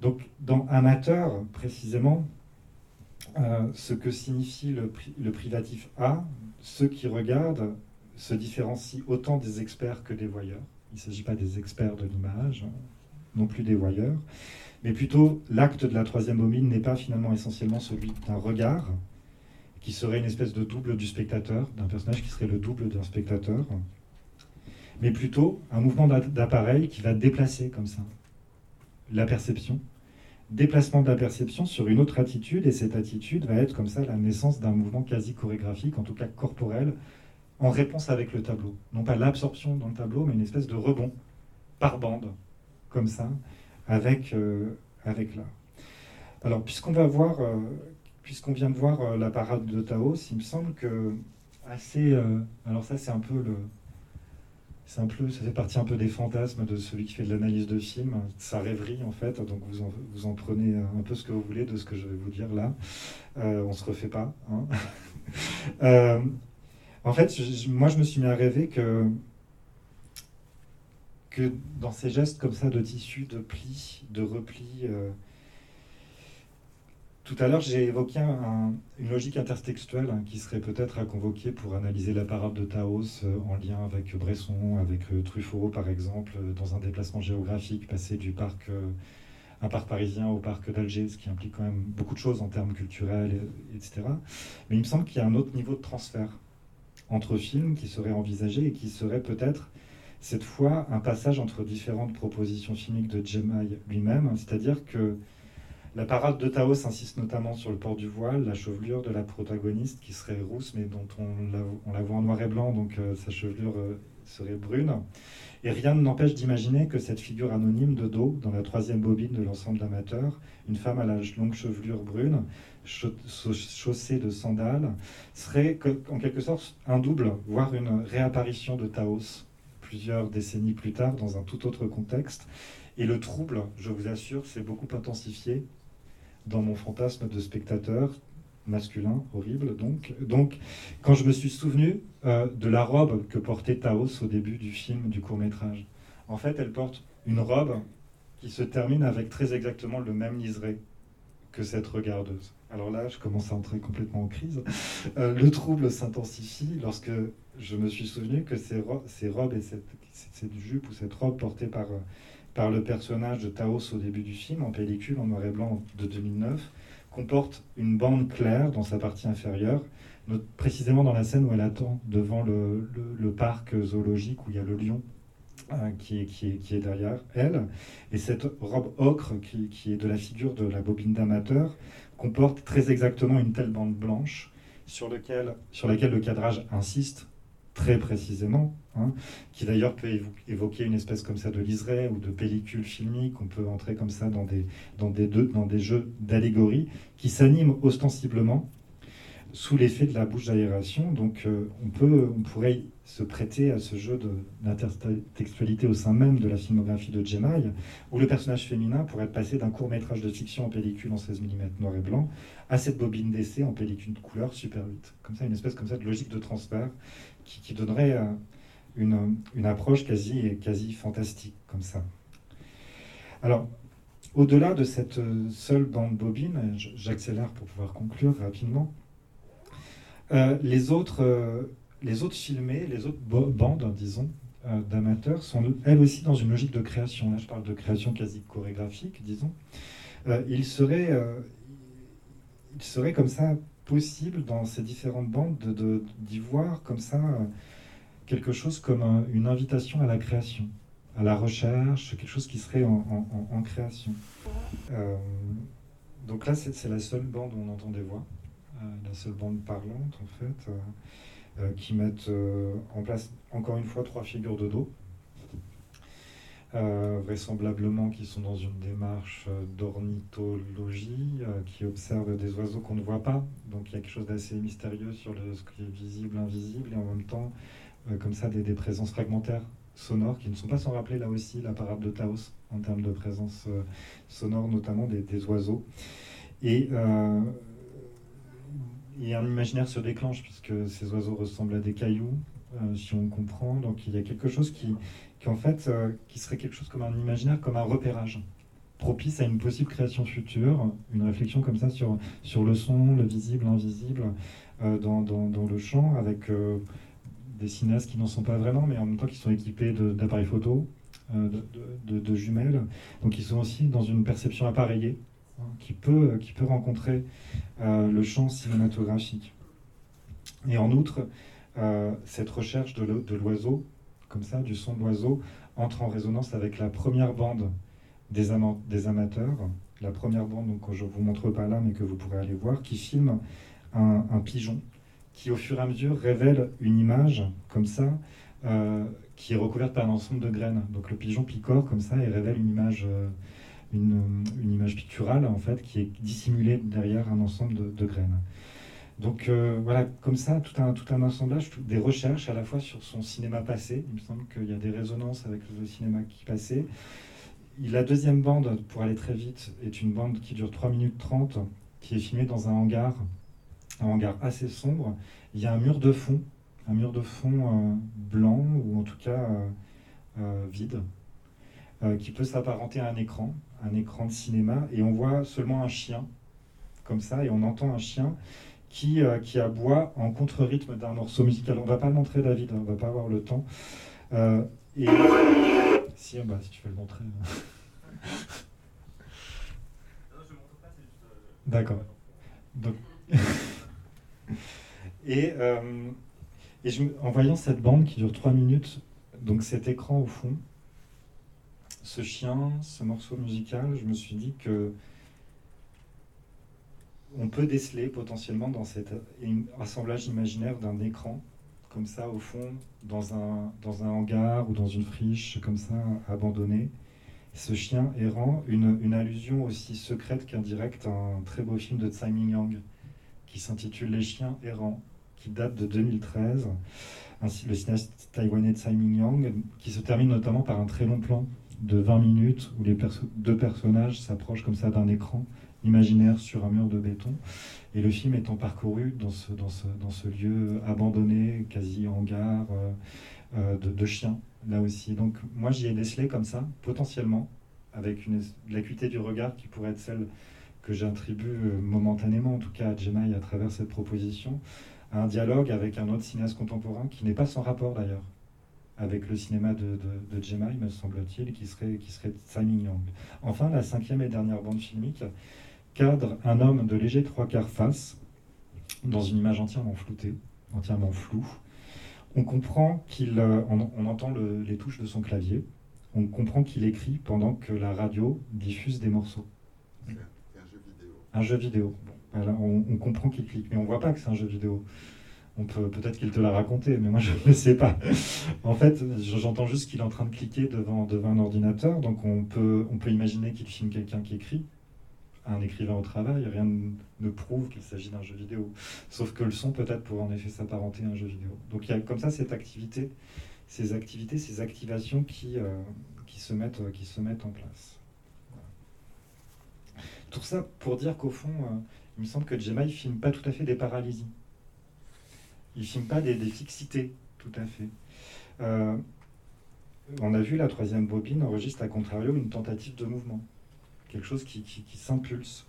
Donc, dans Amateur, précisément, ce que signifie le, privatif A, ceux qui regardent se différencient autant des experts que des voyeurs. Il ne s'agit pas des experts de l'image, non plus des voyeurs, mais plutôt l'acte de la troisième homine n'est pas finalement essentiellement celui d'un regard, qui serait une espèce de double du spectateur, d'un personnage qui serait le double d'un spectateur, mais plutôt un mouvement d'appareil qui va déplacer comme ça la perception déplacement de la perception sur une autre attitude, et cette attitude va être comme ça la naissance d'un mouvement quasi chorégraphique, en tout cas corporel, en réponse avec le tableau. Non pas l'absorption dans le tableau, mais une espèce de rebond par bande, comme ça, avec, euh, l'art. Alors, puisqu'on va voir, euh, puisqu'on vient de voir euh, la parade de Taos, il me semble que assez. alors ça, c'est un peu le, un peu, ça fait partie un peu des fantasmes de celui qui fait de l'analyse de film, sa rêverie en fait. Donc vous en, prenez un peu ce que vous voulez de ce que je vais vous dire là. Euh, on se refait pas. Hein. *laughs* Euh, en fait, moi je me suis mis à rêver que que dans ces gestes comme ça de tissu, de pli, de repli, euh, tout à l'heure, j'ai évoqué une logique intertextuelle hein, qui serait peut-être à convoquer pour analyser la parade de Taos euh, en lien avec Bresson, avec euh, Truffaut par exemple, euh, dans un déplacement géographique, passer du parc, un parc parisien au parc d'Alger, ce qui implique quand même beaucoup de choses en termes culturels, etc. Mais il me semble qu'il y a un autre niveau de transfert entre films qui serait envisagé et qui serait peut-être cette fois un passage entre différentes propositions filmiques de Jemai lui-même, c'est-à-dire que la parade de Taos insiste notamment sur le port du voile, la chevelure de la protagoniste qui serait rousse, mais dont on la, voit en noir et blanc, donc euh, sa chevelure euh, serait brune. Et rien ne n'empêche d'imaginer que cette figure anonyme de dos, dans la troisième bobine de l'ensemble d'amateurs, une femme à la longue chevelure brune, chaussée de sandales, serait en quelque sorte un double, voire une réapparition de Taos plusieurs décennies plus tard dans un tout autre contexte. Et le trouble, je vous assure, s'est beaucoup intensifié dans mon fantasme de spectateur masculin, horrible donc. Donc, quand je me suis souvenu euh, de la robe que portait Taos au début du film, du court métrage, en fait, elle porte une robe qui se termine avec très exactement le même liseré que cette regardeuse. Alors là, je commence à entrer complètement en crise. Euh, le trouble s'intensifie lorsque je me suis souvenu que ces, ces robes et cette, cette, jupe ou cette robe portée par euh, par le personnage de Taos au début du film, en pellicule en noir et blanc de 2009, comporte une bande claire dans sa partie inférieure, précisément dans la scène où elle attend devant le, parc zoologique où il y a le lion qui, est, qui, est, qui, est, derrière elle. Et cette robe ocre, qui, qui est de la figure de la bobine d'amateur, comporte très exactement une telle bande blanche sur, lequel, sur laquelle le cadrage insiste très précisément, hein, qui d'ailleurs peut évoquer une espèce comme ça de liseré ou de pellicule filmique, on peut entrer comme ça dans des, dans des, jeux d'allégorie qui s'animent ostensiblement sous l'effet de la bouche d'aération. Donc euh, on, peut, on pourrait se prêter à ce jeu d'intertextualité au sein même de la filmographie de Jemai, où le personnage féminin pourrait passé d'un court métrage de fiction en pellicule en 16 mm noir et blanc à cette bobine d'essai en pellicule de couleur Super 8. Comme ça, une espèce comme ça de logique de transfert qui, donnerait euh, une, une, approche quasi, quasi fantastique, comme ça. Alors, au-delà de cette euh, seule bande bobine, j'accélère pour pouvoir conclure rapidement, euh, les, autres, les autres filmés, les autres bandes, disons, d'amateurs sont elles aussi dans une logique de création. Là, je parle de création quasi chorégraphique, disons. il, serait, il serait comme ça possible dans ces différentes bandes d'y voir comme ça euh, quelque chose comme une invitation à la création, à la recherche, quelque chose qui serait en, création. Euh, donc là, c'est la seule bande où on entend des voix, euh, la seule bande parlante en fait, qui mettent en place encore une fois trois figures de dos. Euh, vraisemblablement qui sont dans une démarche euh, d'ornithologie, euh, qui observent des oiseaux qu'on ne voit pas. Donc il y a quelque chose d'assez mystérieux sur ce qui est visible, invisible, et en même temps, comme ça, des, présences fragmentaires sonores qui ne sont pas sans rappeler là aussi la parade de Taos en termes de présence sonore, notamment des, des oiseaux. Et un imaginaire se déclenche puisque ces oiseaux ressemblent à des cailloux, si on comprend. Donc il y a quelque chose qui, qui fait, euh, qui serait quelque chose comme un imaginaire, comme un repérage, propice à une possible création future, une réflexion comme ça sur, sur le son, le visible, l'invisible, euh, dans, dans, le champ, avec euh, des cinéastes qui n'en sont pas vraiment, mais en même temps qui sont équipés d'appareils photo, de, jumelles, donc ils sont aussi dans une perception appareillée, hein, qui, peut, qui peut rencontrer le champ cinématographique. Et en outre, cette recherche de l'oiseau comme ça, du son d'oiseau, entre en résonance avec la première bande des, amateurs, la première bande donc, que je ne vous montre pas là, mais que vous pourrez aller voir, qui filme un, pigeon qui, au fur et à mesure, révèle une image comme ça, euh, qui est recouverte par un ensemble de graines. Donc le pigeon picore comme ça et révèle une image, euh, une, image picturale, en fait, qui est dissimulée derrière un ensemble de graines. Donc euh, voilà, comme ça, tout un, tout un assemblage, des recherches à la fois sur son cinéma passé. Il me semble qu'il y a des résonances avec le cinéma qui passait. La deuxième bande, pour aller très vite, est une bande qui dure 3 minutes 30, qui est filmée dans un hangar, un hangar assez sombre. Il y a un mur de fond, un mur de fond euh, blanc, ou en tout cas euh, vide, qui peut s'apparenter à un écran, un écran de cinéma, et on voit seulement un chien, comme ça, et on entend un chien qui, euh, qui aboie en contre-rythme d'un morceau musical. On ne va pas le montrer, David, hein, on ne va pas avoir le temps. Euh, si, bah, si tu veux le montrer. Hein. D'accord. Donc... *laughs* et, euh, et en voyant cette bande qui dure 3 minutes, donc cet écran au fond, ce chien, ce morceau musical, je me suis dit que on peut déceler potentiellement dans cet assemblage imaginaire d'un écran, comme ça au fond, dans un, dans un hangar ou dans une friche, comme ça, abandonnée. Ce chien errant, une, une allusion aussi secrète qu'indirecte à un très beau film de Tsai Ming-yang qui s'intitule Les chiens errants, qui date de 2013. Ainsi, le cinéaste taïwanais Tsai Ming-yang, qui se termine notamment par un très long plan de 20 minutes où les deux personnages s'approchent comme ça d'un écran imaginaire sur un mur de béton. Et le film étant parcouru dans ce, dans ce, dans ce lieu abandonné, quasi hangar euh, euh, de, chiens, là aussi. Donc moi j'y ai décelé comme ça, potentiellement, avec une l'acuité du regard qui pourrait être celle que j'attribue euh, momentanément, en tout cas à Jemai à travers cette proposition, à un dialogue avec un autre cinéaste contemporain qui n'est pas sans rapport d'ailleurs avec le cinéma de, de, de Jemai, me semble-t-il, qui serait, qui serait Ming-yang. Enfin, la cinquième et dernière bande filmique, cadre un homme de léger trois quarts face dans une image entièrement floutée, entièrement floue. On comprend qu'il, on, entend les touches de son clavier, on comprend qu'il écrit pendant que la radio diffuse des morceaux. un jeu vidéo. Un jeu vidéo. on, on, comprend qu'il clique, mais on voit pas que c'est un jeu vidéo. On peut peut-être qu'il te l'a raconté, mais moi *laughs* je ne sais pas. en fait, j'entends juste qu'il est en train de cliquer devant, devant un ordinateur, donc on peut, on peut imaginer qu'il filme quelqu'un qui écrit, un écrivain au travail, rien ne prouve qu'il s'agit d'un jeu vidéo. Sauf que le son peut-être pourrait en effet s'apparenter à un jeu vidéo. Donc il y a comme ça cette activité, ces activités, ces activations qui, euh, se, mettent, qui se mettent en place. Tout ça pour dire qu'au fond, euh, il me semble que Gemma ne filme pas tout à fait des paralysies. Il ne filme pas des, fixités, tout à fait. Euh, on a vu la troisième bobine enregistre à contrario une tentative de mouvement, quelque chose qui, s'impulse,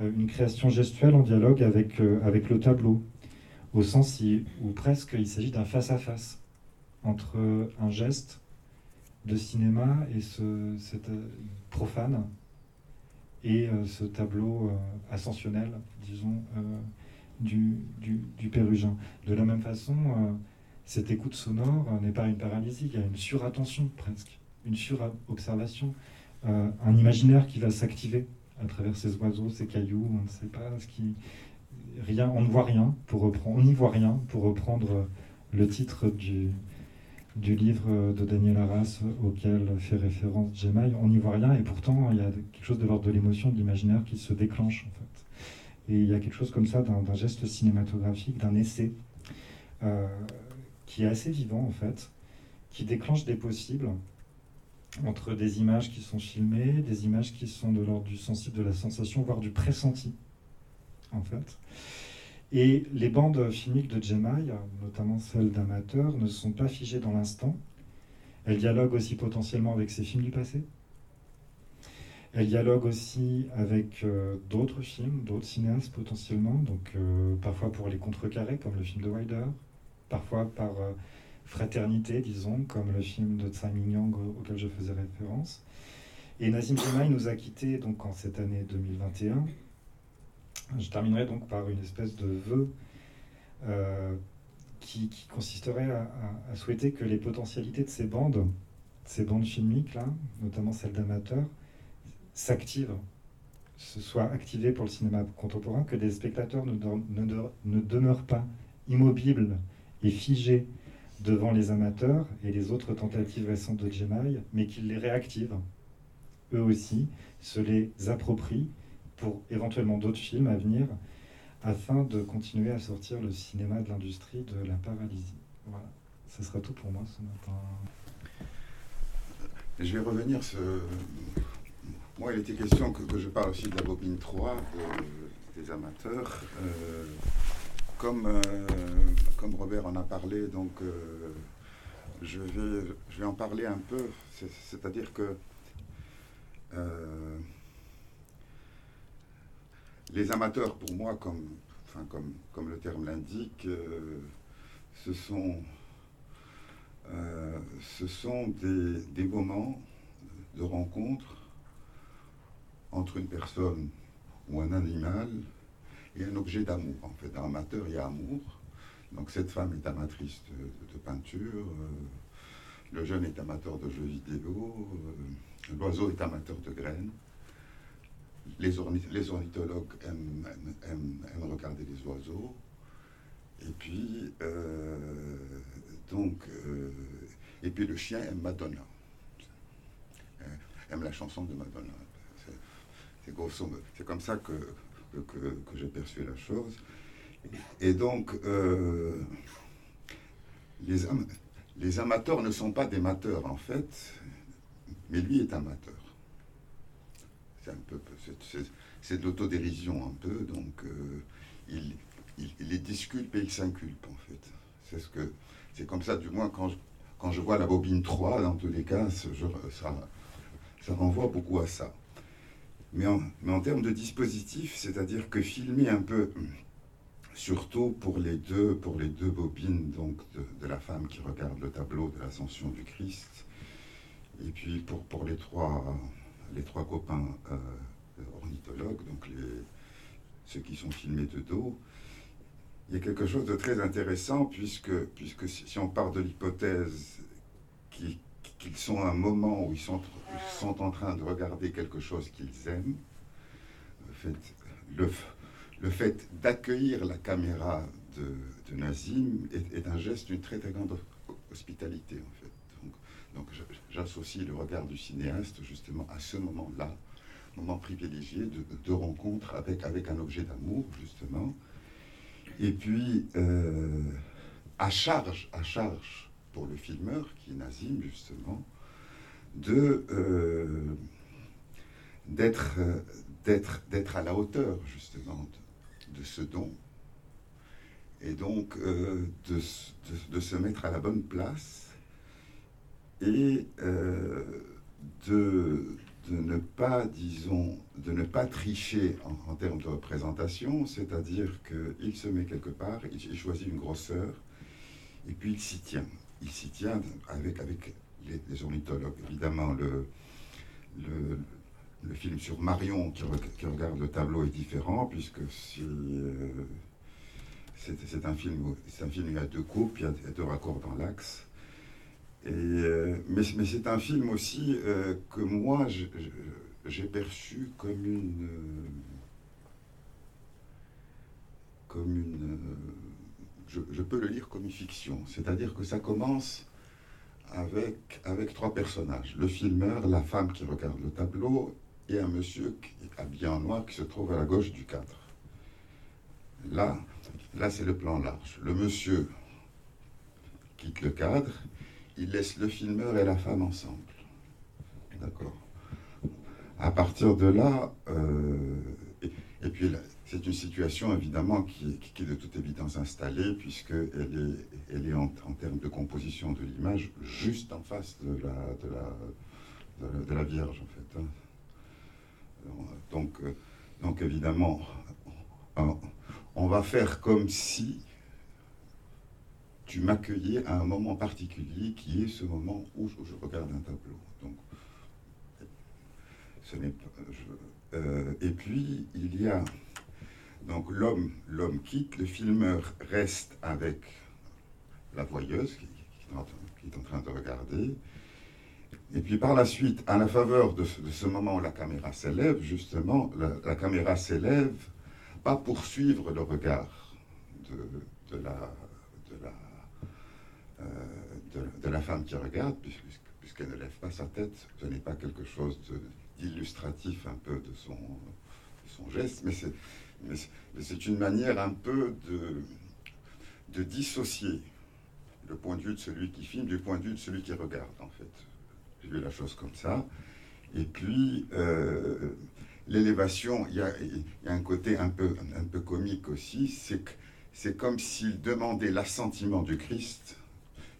euh, une création gestuelle en dialogue avec, euh, avec le tableau, au sens où presque il s'agit d'un face-à-face entre un geste de cinéma et cette, profane et ce tableau ascensionnel, disons, du, du, Pérugin. De la même façon, euh, cette écoute sonore euh, n'est pas une paralysie, il y a une surattention presque, une surobservation, un imaginaire qui va s'activer à travers ces oiseaux, ces cailloux, on ne sait pas ce qui... Rien, on ne voit rien, pour reprendre, on n'y voit rien, pour reprendre le titre du, du livre de Daniel Arras auquel fait référence Jemaille, on n'y voit rien et pourtant il y a quelque chose de l'ordre de l'émotion, de l'imaginaire qui se déclenche en fait. Et il y a quelque chose comme ça d'un geste cinématographique, d'un essai, euh, qui est assez vivant en fait, qui déclenche des possibles entre des images qui sont filmées, des images qui sont de l'ordre du sensible, de la sensation, voire du pressenti, en fait. Et les bandes filmiques de Jemai, notamment celles d'amateurs, ne sont pas figées dans l'instant. Elles dialoguent aussi potentiellement avec ses films du passé, elle dialogue aussi avec euh, d'autres films, d'autres cinéastes potentiellement, donc euh, parfois pour les contrecarrer, comme le film de Wilder, parfois par euh, fraternité, disons, comme le film de Tsai Ming-yang auquel je faisais référence. Et Nazim Jemai nous a quittés donc en cette année 2021. Je terminerai donc par une espèce de vœu qui, consisterait à, souhaiter que les potentialités de ces bandes, ces bandes filmiques là, notamment celles d'amateurs, s'active, se soit activé pour le cinéma contemporain, que des spectateurs ne, ne, demeurent pas immobiles et figés devant les amateurs et les autres tentatives récentes de Jemai, mais qu'ils les réactivent, eux aussi, se les approprient pour éventuellement d'autres films à venir, afin de continuer à sortir le cinéma de l'industrie de la paralysie. Voilà, ce sera tout pour moi ce matin. Je vais revenir ce, moi, il était question que, je parle aussi de la bobine 3 des amateurs. Euh, comme, euh, comme Robert en a parlé, donc euh, je, vais, je vais en parler un peu. C'est-à-dire que les amateurs, pour moi, comme, enfin, comme, comme le terme l'indique, ce sont, ce sont des, des moments de rencontre entre une personne ou un animal et un objet d'amour. En fait, dans amateur, il y a amour. Donc cette femme est amatrice de, peinture, euh, le jeune est amateur de jeux vidéo, euh, l'oiseau est amateur de graines. Les, les ornithologues aiment, regarder les oiseaux. Et puis, euh, donc, et puis le chien aime Madonna, aime la chanson de Madonna. C'est comme ça que, que, j'ai perçu la chose. Et donc, euh, les, amateurs ne sont pas des mateurs en fait, mais lui est amateur. C'est un peu, c'est de l'autodérision un peu, donc euh, il, il, il, les disculpe et il s'inculpe en fait. C'est ce comme ça, du moins quand je, quand je vois la bobine 3, dans tous les cas, ça, ça renvoie beaucoup à ça. Mais en, termes de dispositif, c'est-à-dire que filmer un peu, surtout pour les deux, pour les deux bobines donc de, la femme qui regarde le tableau de l'ascension du Christ, et puis pour, pour les, trois, les trois copains euh, ornithologues, donc les, ceux qui sont filmés de dos, il y a quelque chose de très intéressant puisque, puisque si on part de l'hypothèse qu'ils sont à un moment où ils sont, sont en train de regarder quelque chose qu'ils aiment, le fait, le, fait d'accueillir la caméra de, de Nazim est, un geste d'une très très grande hospitalité en fait. Donc, donc j'associe le regard du cinéaste justement à ce moment-là, moment privilégié de, de, rencontre avec, avec un objet d'amour justement. Et puis euh, à charge, à charge pour le filmeur qui est Nazim justement, de euh, d'être d'être à la hauteur justement de ce don, et donc euh, de, de, se mettre à la bonne place et euh, de, de, ne pas, disons, de ne pas tricher en, termes de représentation, c'est-à-dire qu'il se met quelque part, il, choisit une grosseur, et puis il s'y tient. Il s'y tient avec, avec les, ornithologues. Évidemment, le, le, film sur Marion qui, regarde le tableau est différent, puisque si, euh, c'est un film, c'est un film il y a deux coupes, il y a, deux raccords dans l'axe. Euh, mais, mais c'est un film aussi euh, que moi j'ai perçu comme une comme une je, peux le lire comme une fiction, c'est-à-dire que ça commence avec avec trois personnages le filmeur, la femme qui regarde le tableau et un monsieur habillé en noir qui se trouve à la gauche du cadre. Là, là c'est le plan large. Le monsieur quitte le cadre, il laisse le filmeur et la femme ensemble. D'accord À partir de là, euh, et, puis c'est une situation évidemment qui, est de toute évidence installée, puisqu'elle est, elle est en, termes de composition de l'image juste en face de la, de la, de la, Vierge, en fait. Hein. Donc, euh, donc évidemment, on va faire comme si tu m'accueillais à un moment particulier qui est ce moment où je, regarde un tableau. Donc, euh, et puis il y a donc l'homme, l'homme quitte, le filmeur reste avec la voyeuse qui, est en train de regarder. Et puis par la suite, à la faveur de ce, moment où la caméra s'élève, justement, la, caméra s'élève pas poursuivre le regard de, la, de, la, euh, de, la femme qui regarde, puisqu'elle ne lève pas sa tête. Ce n'est pas quelque chose d'illustratif un peu de son, son geste, mais c'est mais c'est une manière un peu de, de dissocier le point de vue de celui qui filme du point de vue de celui qui regarde, en fait. J'ai vu la chose comme ça. Et puis, euh, l'élévation, il y, a un côté un peu, un peu comique aussi, c'est c'est comme s'il demandait l'assentiment du Christ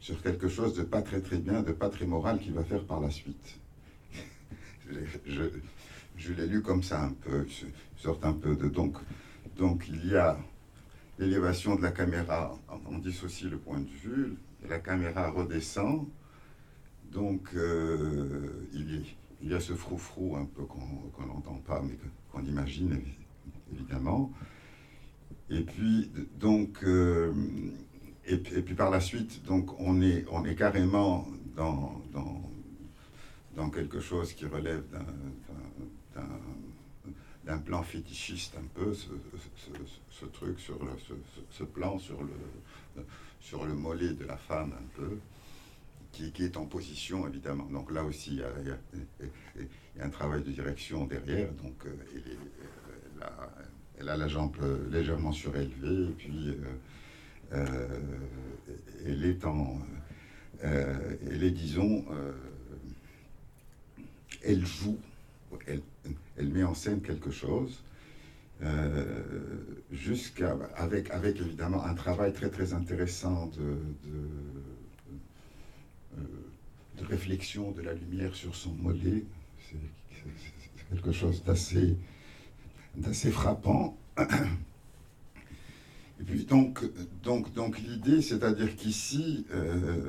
sur quelque chose de pas très très bien, de pas très moral qu'il va faire par la suite. *laughs* je, je l'ai lu comme ça un peu, je sorte un peu de... Donc, donc il y a l'élévation de la caméra, on dissocie le point de vue, la caméra redescend, donc euh, il, y, il, y, a ce froufrou un peu qu'on n'entend pas, mais qu'on imagine évidemment. Et puis, donc, euh, et, puis par la suite, donc on est, on est carrément dans, dans, dans quelque chose qui relève d'un plan fétichiste un peu, ce, truc sur le, ce, plan sur le, sur le mollet de la femme un peu qui, est en position, évidemment. Donc là aussi, il y, a, un travail de direction derrière. Donc euh, elle, a, la jambe légèrement surélevée, et puis euh, euh, elle est en. Elle est, disons, elle joue, elle, met en scène quelque chose. Euh, jusqu'à avec avec évidemment un travail très très intéressant de, de de réflexion de la lumière sur son mollet. C'est quelque chose d'assez d'assez frappant. Et puis donc, donc, donc l'idée, c'est-à-dire qu'ici, euh,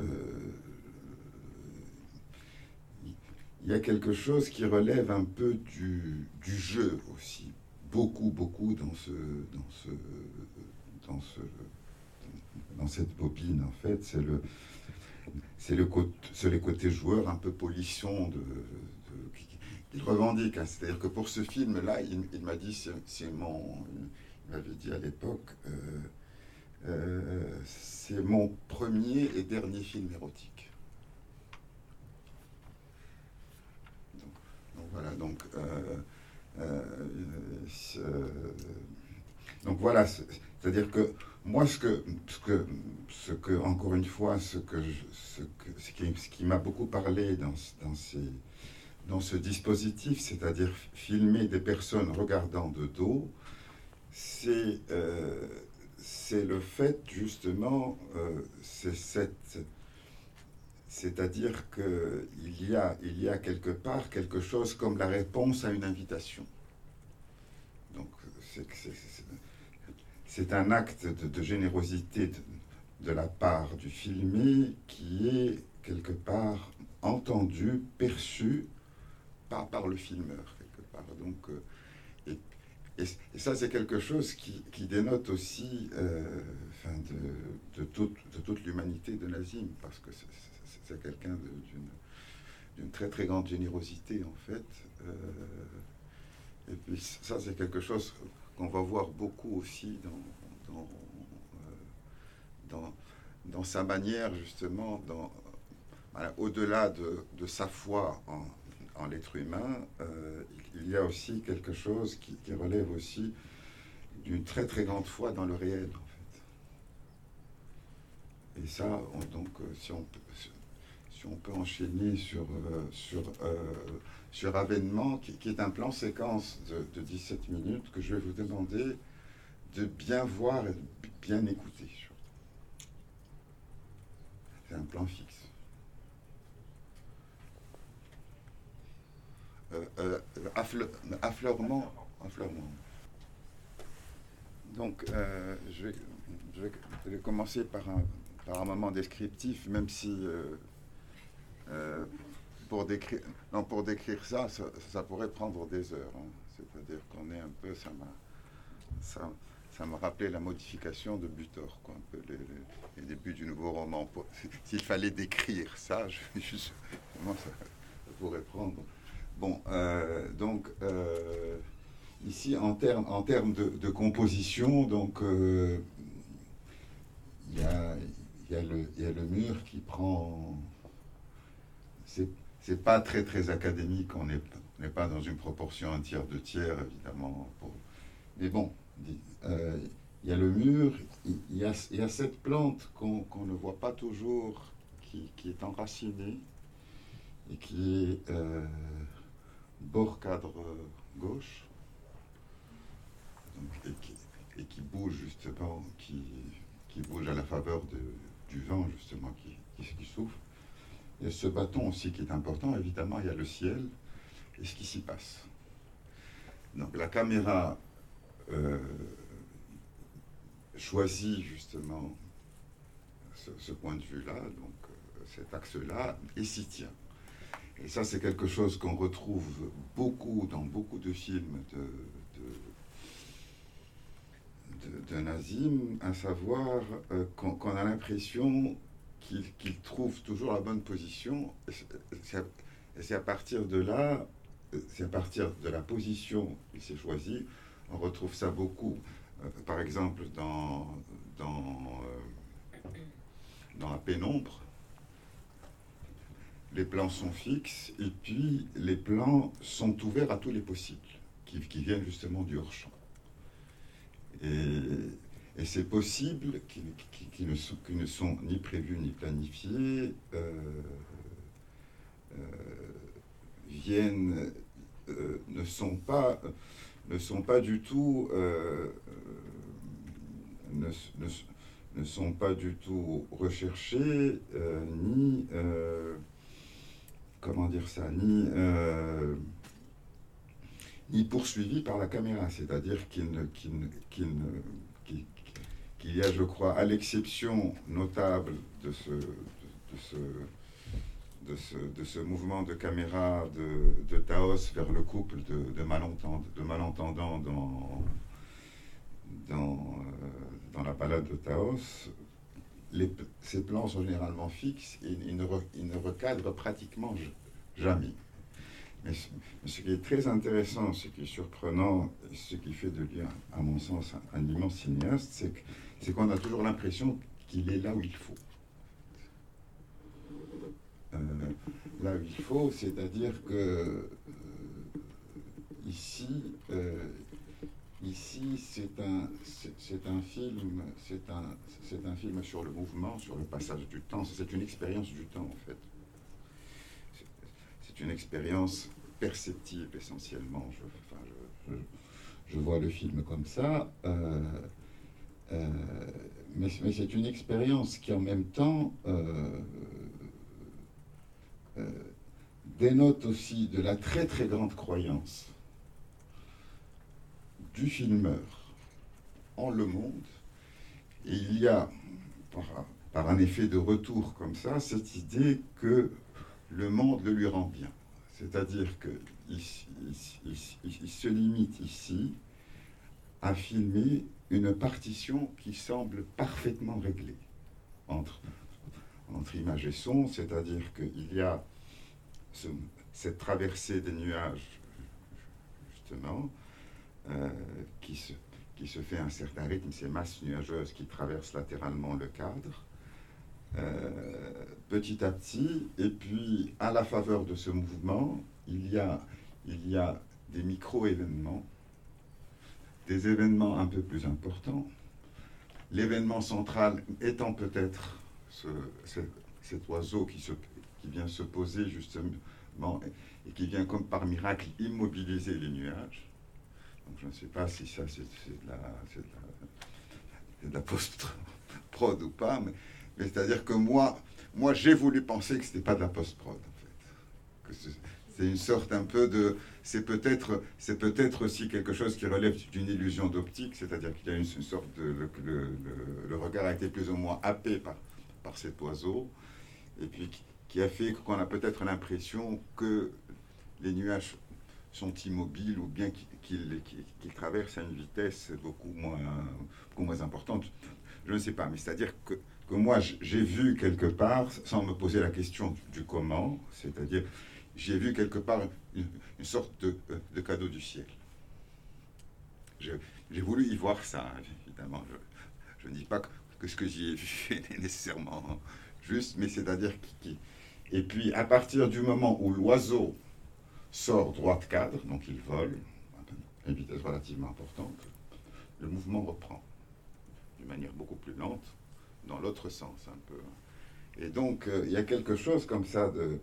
il y a quelque chose qui relève un peu du, du jeu aussi. Beaucoup, beaucoup dans ce, dans ce, dans, ce, dans cette bobine, en fait, c'est le, c'est le les côtés joueurs un peu polissons de, qu'il revendique. C'est-à-dire que pour ce film-là, il, m'a dit, c'est mon, il m'avait dit à l'époque, euh, euh, c'est mon premier et dernier film érotique. Donc, voilà, donc, euh, donc voilà, c'est-à-dire que moi, ce que, ce que, ce que, encore une fois, ce, que ce, qui, ce qui m'a beaucoup parlé dans, ce dispositif, c'est-à-dire filmer des personnes regardant de dos, c'est euh, le fait justement, euh, c'est cette, c'est-à-dire qu'il y a, y a quelque part quelque chose comme la réponse à une invitation. Donc c'est un acte de, générosité de, la part du filmé qui est quelque part entendu, perçu par, par le filmeur, quelque part. Donc, euh, et, ça, c'est quelque chose qui, dénote aussi euh, de, de, toute, toute l'humanité de Nazim, parce que c'est quelqu'un d'une très très grande générosité, en fait. Euh, et puis ça, c'est quelque chose qu'on va voir beaucoup aussi dans, dans, euh, dans, sa manière, justement, au-delà de, de, sa foi en, l'être humain, euh, il y a aussi quelque chose qui, relève aussi d'une très très grande foi dans le réel, en fait. Et ça, donc, si on si on peut enchaîner sur, sur sur Avènement, qui, est un plan séquence de, 17 minutes que je vais vous demander de bien voir et de bien écouter. C'est un plan fixe. Euh, euh, affleurement, affleurement. Donc, euh, je, vais, je, vais, commencer par un, par un moment descriptif, même si pour décrire, non, pour décrire ça, ça, pourrait prendre des heures. Hein. C'est-à-dire qu'on est un peu, ça m'a, ça, ça m'a rappelé la modification de Butor, quoi, un peu les, débuts du nouveau roman. S'il fallait décrire ça, *laughs* je, ça, pourrait prendre. Bon, euh, donc euh, ici en termes en de, composition, donc euh, il y, a, y, a y, a, le mur qui prend c'est pas très très académique, on n'est pas dans une proportion un tiers, deux tiers, évidemment. Mais bon, euh, il y a le mur, il y, a, cette plante qu'on ne voit pas toujours, qui, est enracinée et qui est euh, bord cadre gauche, et, qui, bouge justement, qui, bouge à la faveur du vent justement qui, qui souffle. Et ce bâton aussi qui est important, évidemment, il y a le ciel et ce qui s'y passe. Donc la caméra euh, choisit justement ce, point de vue-là, donc euh, cet axe-là, et s'y tient. Et ça, c'est quelque chose qu'on retrouve beaucoup dans beaucoup de films de, de, Nazim, à savoir euh, qu'on a l'impression qu'il trouve toujours la bonne position. C'est à partir de là, c'est à partir de la position qu'il s'est choisi, on retrouve ça beaucoup. Euh, par exemple, euh, dans la pénombre, les plans sont fixes et puis les plans sont ouverts à tous les possibles qui, viennent justement du hors-champ. Et c'est possible qu'ils ne, sont, ne sont ni prévus ni planifiés, euh, euh, viennent, euh, ne, sont pas, ne sont pas du tout, ne, ne, sont pas du tout recherchés, ni, comment dire ça, ni ni poursuivis par la caméra, c'est-à-dire qu'ils ne, ne, qu'il y a, je crois, à l'exception notable de ce, de, ce, de, ce, mouvement de caméra de, de Taos vers le couple de, de, malentendants, dans, dans, euh, dans, la, malade de Taos, ces plans sont généralement fixes et ils ne, recadrent pratiquement jamais. Mais ce, qui est très intéressant, ce qui est surprenant, ce qui fait de lui, à mon sens, un, immense cinéaste, c'est qu'on a toujours l'impression qu'il est là où il faut. Euh, là où il faut, c'est-à-dire que euh, ici, euh, ici c'est un, c'est film, c'est un, c'est film sur le mouvement, sur le passage du temps. C'est une expérience du temps en fait. C'est une expérience perceptive essentiellement. Je, vois le film comme ça. Euh, mais, c'est une expérience qui en même temps euh, euh, dénote aussi de la très très grande croyance du filmeur en le monde. Et il y a, par, un effet de retour comme ça, cette idée que le monde le lui rend bien. C'est-à-dire qu'il il, il, il, se limite ici à filmer une partition qui semble parfaitement réglée entre entre image et son, c'est-à-dire qu'il y a ce, cette traversée des nuages, justement, euh, qui, se, qui se fait à un certain rythme, ces masses nuageuses qui traversent latéralement le cadre, euh, petit à petit, et puis à la faveur de ce mouvement, il y a, il y a des micro-événements, des événements un peu plus importants, l'événement central étant peut-être ce, cet, oiseau qui, vient se poser justement et, qui vient comme par miracle immobiliser les nuages. Donc je ne sais pas si ça c'est de la, post-prod ou pas, mais, c'est-à-dire que moi, moi j'ai voulu penser que ce n'était pas de la post-prod en fait. C'est une sorte un peu de... C'est peut-être c'est peut-être aussi quelque chose qui relève d'une illusion d'optique, c'est-à-dire qu'il y a une, sorte de... Le, regard a été plus ou moins happé par, par cet oiseau, et puis qui a fait qu'on a peut-être l'impression que les nuages sont immobiles ou bien qu'ils qu qu traversent à une vitesse beaucoup moins, beaucoup moins importante. Je ne sais pas, mais c'est-à-dire que, que moi j'ai vu quelque part, sans me poser la question du comment, c'est-à-dire j'ai vu quelque part une, sorte de, de, cadeau du ciel. J'ai voulu y voir ça, évidemment. Je, ne dis pas que ce que j'y ai vu *laughs* est nécessairement juste, mais c'est-à-dire qui. Et puis, à partir du moment où l'oiseau sort droit de cadre, donc il vole à une vitesse relativement importante, le mouvement reprend d'une manière beaucoup plus lente, dans l'autre sens un peu. Et donc, euh, il y a quelque chose comme ça de.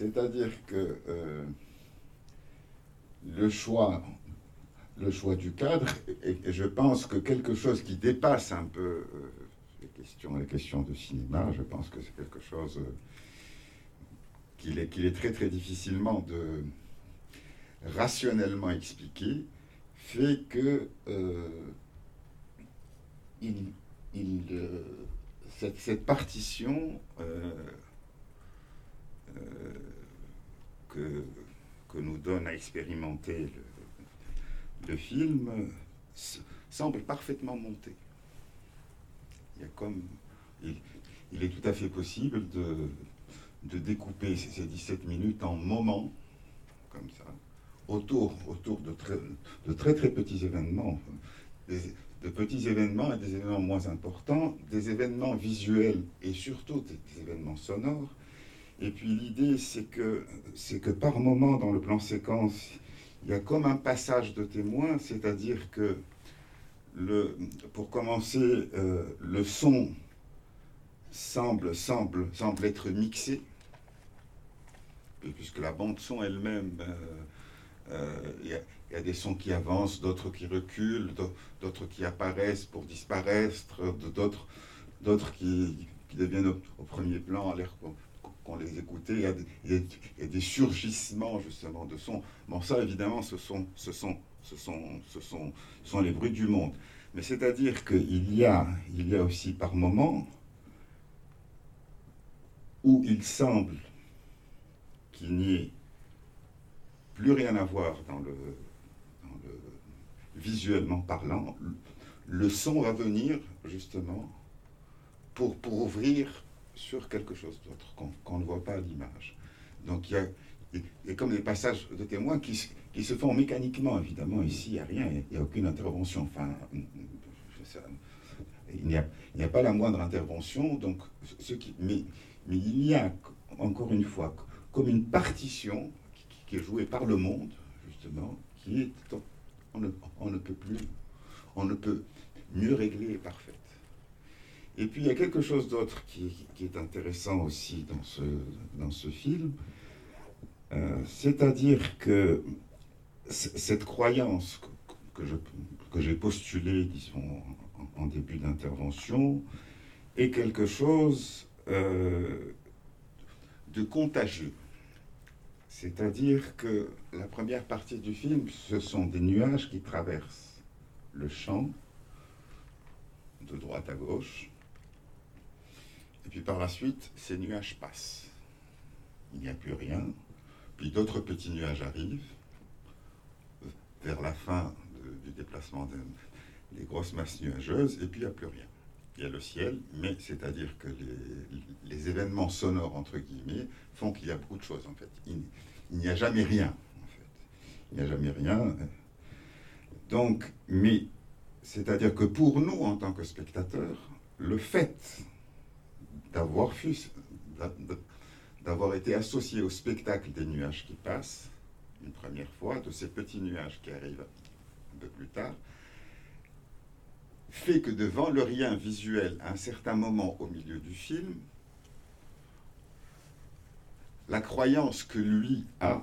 C'est-à-dire que euh, le choix le choix du cadre, et, je pense que quelque chose qui dépasse un peu euh, les, questions, de cinéma, je pense que c'est quelque chose euh, qu'il est, très très difficilement de rationnellement expliquer, fait que cette, partition que, que nous donne à expérimenter le, film semble parfaitement monté. Il est tout à fait possible de, de découper ces 17 minutes en moments, comme ça, autour, autour de, très, de très très petits événements. De petits événements et des événements moins importants, des événements visuels et surtout des événements sonores. Et puis l'idée, c'est que, c'est que par moment dans le plan séquence, il y a comme un passage de témoin, c'est-à-dire que, le, pour commencer, euh, le son semble, semble, semble être mixé, puisque la bande son elle-même, euh, euh, il y, a des sons qui avancent, d'autres qui reculent, d'autres qui apparaissent pour disparaître, d'autres d'autres qui, qui, deviennent au, au premier plan, à l'air les écoutait, il y, a des, il y, a des, surgissements justement de sons. Bon, ça évidemment, ce sont, ce sont, ce sont, ce sont, ce sont les bruits du monde. Mais c'est-à-dire qu'il y a, il y a aussi par moments où il semble qu'il n'y ait plus rien à voir dans le, dans le visuellement parlant. le son va venir justement pour, pour ouvrir sur quelque chose d'autre qu'on ne voit pas à l'image. Donc il y a, et, comme des passages de témoins qui, se font mécaniquement, évidemment, ici il n'y a rien, il n'y a aucune intervention. Enfin, il n'y a, pas la moindre intervention, donc ce qui, mais, il y a, encore une fois, comme une partition qui, est jouée par le monde, justement, qui est, on ne, on ne peut plus, on ne peut mieux régler et parfaite. Et puis il y a quelque chose d'autre qui, est intéressant aussi dans ce, dans ce film, euh, c'est-à-dire que cette croyance que, que j'ai postulée, disons, en, début d'intervention, est quelque chose euh, de contagieux. C'est-à-dire que la première partie du film, ce sont des nuages qui traversent le champ de droite à gauche. Et puis par la suite, ces nuages passent. Il n'y a plus rien. Puis d'autres petits nuages arrivent vers la fin du déplacement des grosses masses nuageuses, et puis il n'y a plus rien. Il y a le ciel, mais c'est-à-dire que les, événements sonores, entre guillemets, font qu'il y a beaucoup de choses, en fait. Il, n'y a jamais rien. Il n'y a jamais rien. Donc, mais, c'est-à-dire que pour nous, en tant que spectateurs, le fait d'avoir été associé au spectacle des nuages qui passent, une première fois, de ces petits nuages qui arrivent un peu plus tard, fait que devant le rien visuel, à un certain moment au milieu du film, la croyance que lui a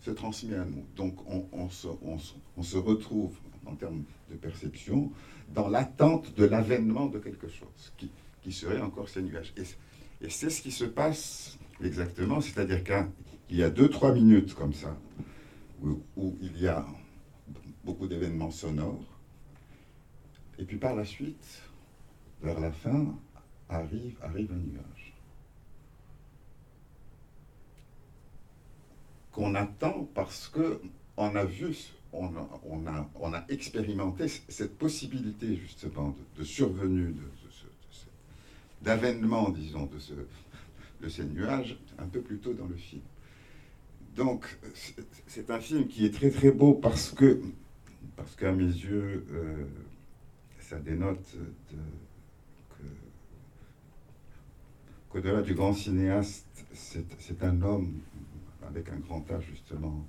se transmet à nous. Donc on, se, on se, retrouve, en termes de perception, dans l'attente de l'avènement de quelque chose qui, qui serait encore ces nuages. Et, c'est ce qui se passe exactement, c'est-à-dire qu'il y a deux, trois minutes comme ça, où, il y a beaucoup d'événements sonores, et puis par la suite, vers la fin, arrive, arrive un nuage. Qu'on attend parce que on a vu, on a, on a, on a expérimenté cette possibilité justement de, survenue de, d'avènement, disons, de, ce, de ces nuages un peu plus tôt dans le film. Donc, c'est un film qui est très très beau parce que, parce qu'à mes yeux, euh, ça dénote qu'au-delà du grand cinéaste, c'est un homme avec un grand âge, justement.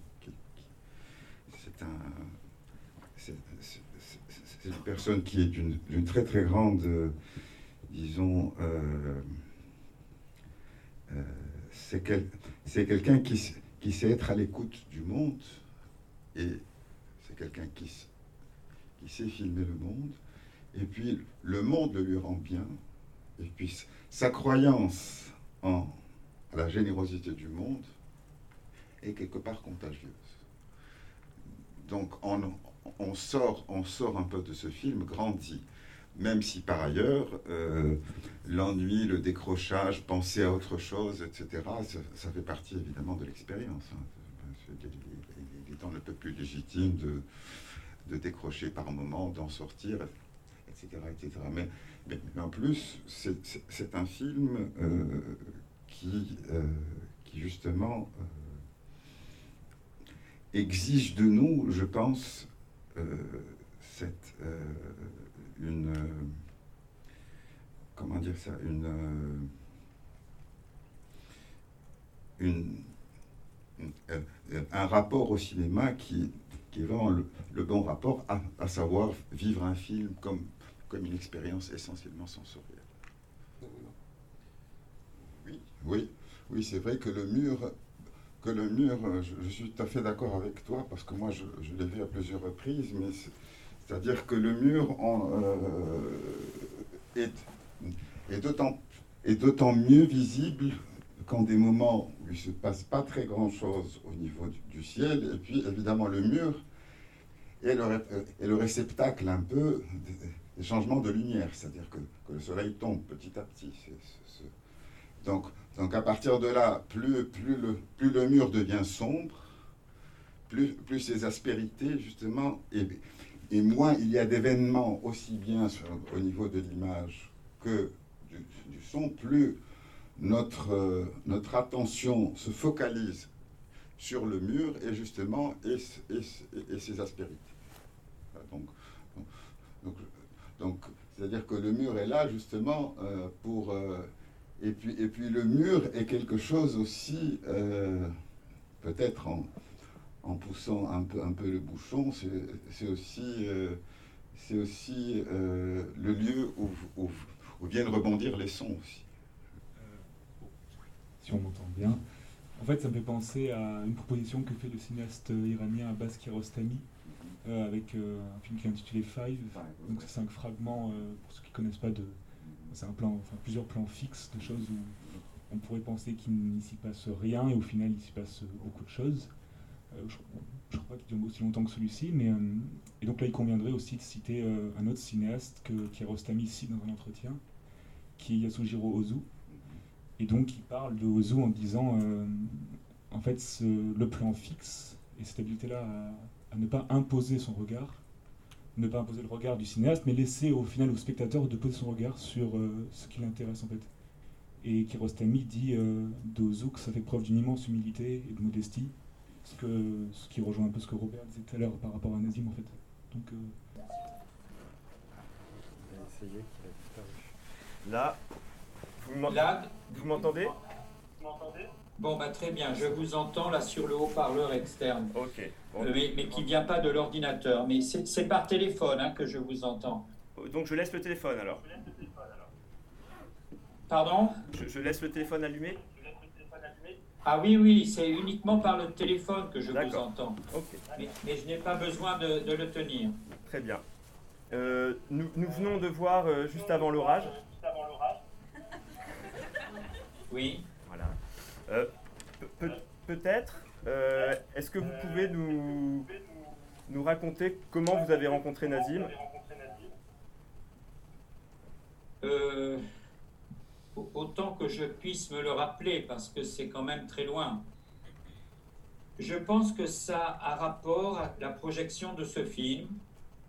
C'est une personne qui est d'une très très grande disons, euh, euh, c'est quelqu'un qui, qui, sait être à l'écoute du monde et c'est quelqu'un qui, qui sait filmer le monde. Et puis le monde le lui rend bien. Et puis sa croyance en la générosité du monde est quelque part contagieuse. Donc on, sort, on sort un peu de ce film grandi même si par ailleurs, euh, l'ennui, le décrochage, penser à autre chose, etc., ça, fait partie évidemment de l'expérience. Il est dans le peu plus légitime de, de décrocher par moment, d'en sortir, etc. etc. Mais, mais, en plus, c'est un film euh, qui, euh, qui, justement, exige de nous, je pense, cette une euh, comment dire ça une, euh, une, euh, un rapport au cinéma qui, qui est vraiment le, bon rapport, à, à, savoir vivre un film comme, comme une expérience essentiellement sensorielle. Oui, oui, oui c'est vrai que le mur, que le mur, je, suis tout à fait d'accord avec toi, parce que moi je, je l'ai vu à plusieurs reprises, mais c'est-à-dire que le mur euh, est, d'autant mieux visible qu'en des moments où il ne se passe pas très grand-chose au niveau du, ciel, et puis évidemment le mur est le, réceptacle un peu des, changements de lumière, c'est-à-dire que, le soleil tombe petit à petit. donc, à partir de là, plus, le, mur devient sombre, plus, plus ses aspérités, justement, et, et moins il y a d'événements aussi bien au niveau de l'image que du, son, plus notre, euh, notre attention se focalise sur le mur et justement et, et, ses aspérités. Donc, donc, donc, c'est-à-dire que le mur est là justement euh, pour euh, et puis et puis le mur est quelque chose aussi peut-être en, en poussant un peu, le bouchon, c'est aussi, euh, euh, le lieu où, viennent rebondir les sons aussi. Euh, si on m'entend bien. En fait, ça me fait penser à une proposition que fait le cinéaste iranien Abbas Kiarostami avec un film qui est intitulé Five. Donc c'est cinq fragments, pour ceux qui ne connaissent pas, c'est un plan, plusieurs plans fixes de choses où on pourrait penser qu'il n'y s'y passe rien et au final il s'y passe beaucoup de choses. Euh, je, ne crois pas qu'il dure aussi longtemps que celui-ci, mais euh, et donc là il conviendrait aussi de citer euh, un autre cinéaste que, qui est Rostami ici dans un entretien, qui est Yasujiro Ozu, et donc il parle de Ozu en disant en fait le plan fixe et cette habileté-là à, ne pas imposer son regard, ne pas imposer le regard du cinéaste, mais laisser au final au spectateur de poser son regard sur ce qui l'intéresse en fait. Et Kirostami dit d'Ozu que ça fait preuve d'une immense humilité et de modestie, ce, que, ce qui rejoint un peu ce que Robert disait tout à l'heure par rapport à Nazim en fait. Donc, euh... Là, vous m'entendez Bon, bah, très bien, je vous entends là sur le haut-parleur externe. Ok. Euh, mais, mais, qui ne vient pas de l'ordinateur. Mais c'est par téléphone hein, que je vous entends. Donc je laisse le téléphone alors. Pardon? Je, je laisse le téléphone allumé? Ah oui, oui, c'est uniquement par le téléphone que je vous entends. Mais, je n'ai pas besoin de, le tenir. Très bien. Euh, nous, venons de voir euh, juste avant l'orage. *laughs* Oui. Voilà. Euh, peut-être, est-ce que vous pouvez nous, nous raconter comment vous avez rencontré Nazim euh, autant que je puisse me le rappeler, parce que c'est quand même très loin. Je pense que ça a rapport à la projection de ce film,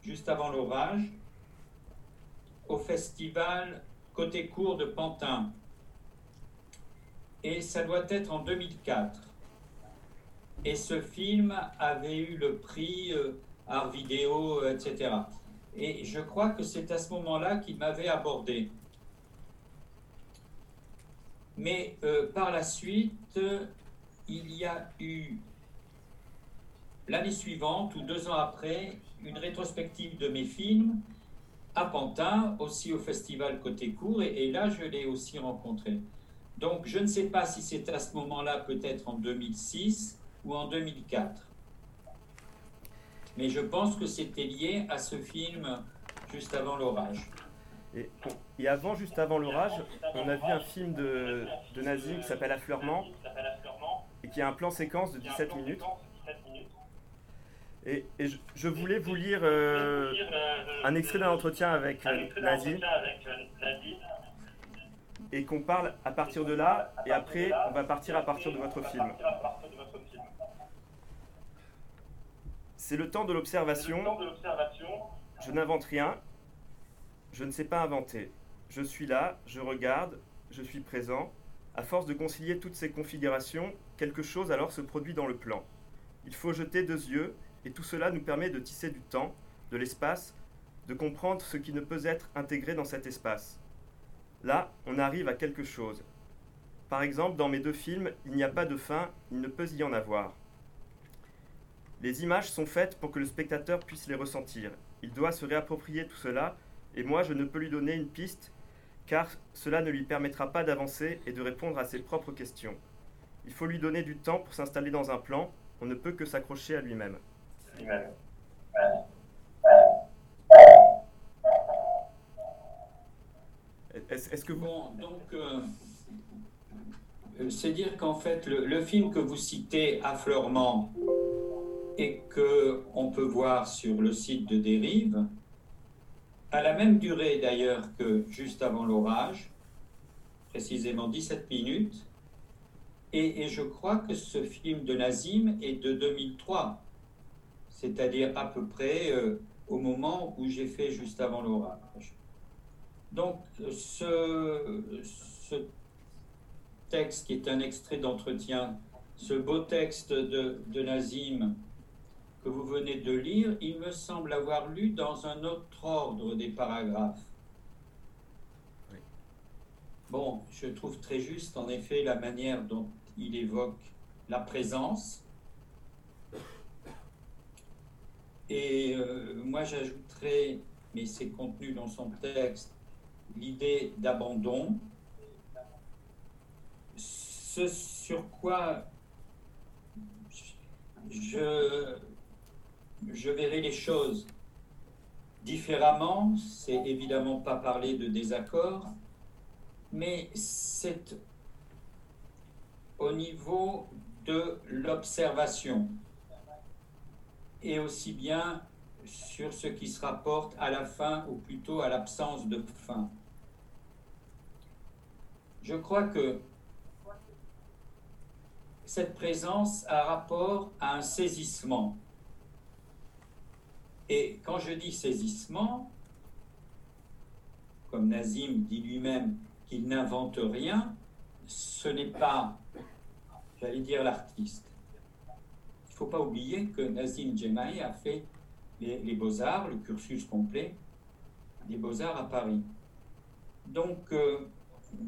juste avant l'orage, au festival Côté Court de Pantin. Et ça doit être en 2004. Et ce film avait eu le prix euh, art vidéo, etc. Et je crois que c'est à ce moment-là qu'il m'avait abordé. Mais euh, par la suite, il y a eu l'année suivante ou deux ans après une rétrospective de mes films à Pantin, aussi au festival Côté Court, et, là je l'ai aussi rencontré. Donc je ne sais pas si c'est à ce moment-là, peut-être en 2006 ou en 2004. Mais je pense que c'était lié à ce film juste avant l'orage. Et, avant, juste avant l'orage, on a vu un film de, de qui s'appelle Affleurement et qui a un plan séquence de 17 minutes. Et, je, voulais vous lire euh, un extrait d'un entretien avec euh, et qu'on parle à partir de là et après on va partir à partir de votre film. C'est le temps de l'observation. Je n'invente rien, je ne sais pas inventer. Je suis là, je regarde, je suis présent. À force de concilier toutes ces configurations, quelque chose alors se produit dans le plan. Il faut jeter deux yeux, et tout cela nous permet de tisser du temps, de l'espace, de comprendre ce qui ne peut être intégré dans cet espace. Là, on arrive à quelque chose. Par exemple, dans mes deux films, il n'y a pas de fin, il ne peut y en avoir. Les images sont faites pour que le spectateur puisse les ressentir. Il doit se réapproprier tout cela et moi je ne peux lui donner une piste, car cela ne lui permettra pas d'avancer et de répondre à ses propres questions. Il faut lui donner du temps pour s'installer dans un plan, on ne peut que s'accrocher à lui-même. Est-ce que. Bon, donc, euh, c'est dire qu'en fait, le, le, film que vous citez, Affleurement, et que on peut voir sur le site de Dérive, à la même durée d'ailleurs que juste avant l'orage, précisément 17 minutes. Et, je crois que ce film de Nazim est de 2003, c'est-à-dire à peu près au moment où j'ai fait juste avant l'orage. Donc ce, texte qui est un extrait d'entretien, ce beau texte de Nazim que vous venez de lire, il me semble avoir lu dans un autre ordre des paragraphes. Bon, je trouve très juste en effet la manière dont il évoque la présence. Et euh, moi j'ajouterais, mais c'est contenu dans son texte, l'idée d'abandon. Ce sur quoi je, je verrai les choses différemment, c'est évidemment pas parler de désaccord, mais c'est au niveau de l'observation et aussi bien sur ce qui se rapporte à la fin ou plutôt à l'absence de fin. Je crois que cette présence a rapport à un saisissement. Et quand je dis saisissement, comme Nazim dit lui-même, il n'invente rien, ce n'est pas, j'allais dire, l'artiste. Il ne faut pas oublier que Nazim Djemaï a fait les, beaux-arts, le cursus complet des beaux-arts à Paris. Donc, euh,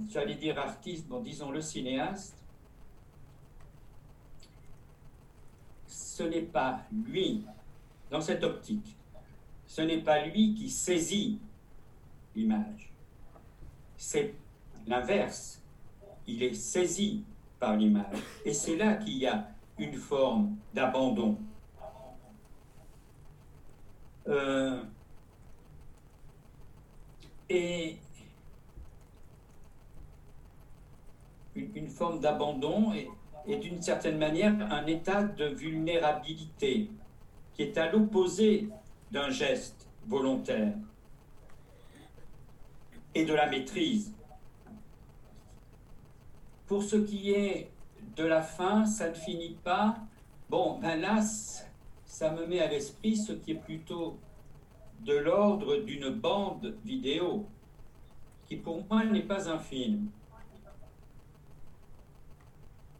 j'allais dire artiste, disons le cinéaste, ce n'est pas lui, dans cette optique, ce n'est pas lui qui saisit l'image, c'est l'inverse. Il est saisi par l'image. Et c'est là qu'il y a une forme d'abandon. Euh, et une, forme d'abandon est, est d'une certaine manière un état de vulnérabilité qui est à l'opposé d'un geste volontaire et de la maîtrise. Pour ce qui est de la fin, ça ne finit pas. Bon, ben là, ça me met à l'esprit ce qui est plutôt de l'ordre d'une bande vidéo, qui pour moi n'est pas un film.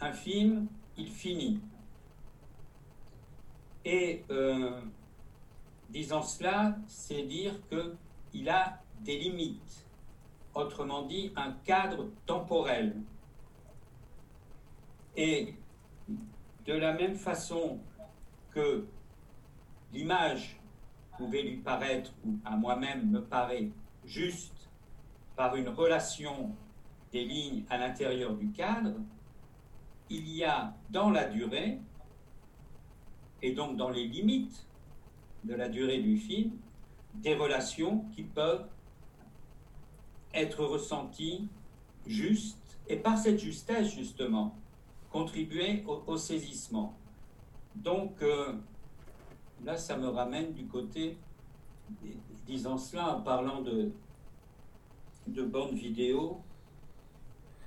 Un film, il finit. Et euh, disant cela, c'est dire qu'il a des limites, autrement dit un cadre temporel. Et de la même façon que l'image pouvait lui paraître, ou à moi-même me paraît, juste par une relation des lignes à l'intérieur du cadre, il y a dans la durée, et donc dans les limites de la durée du film, des relations qui peuvent être ressenties justes, et par cette justesse justement, contribuer au, saisissement. Donc, euh, là, ça me ramène du côté, disant cela en parlant de, de bonnes vidéos,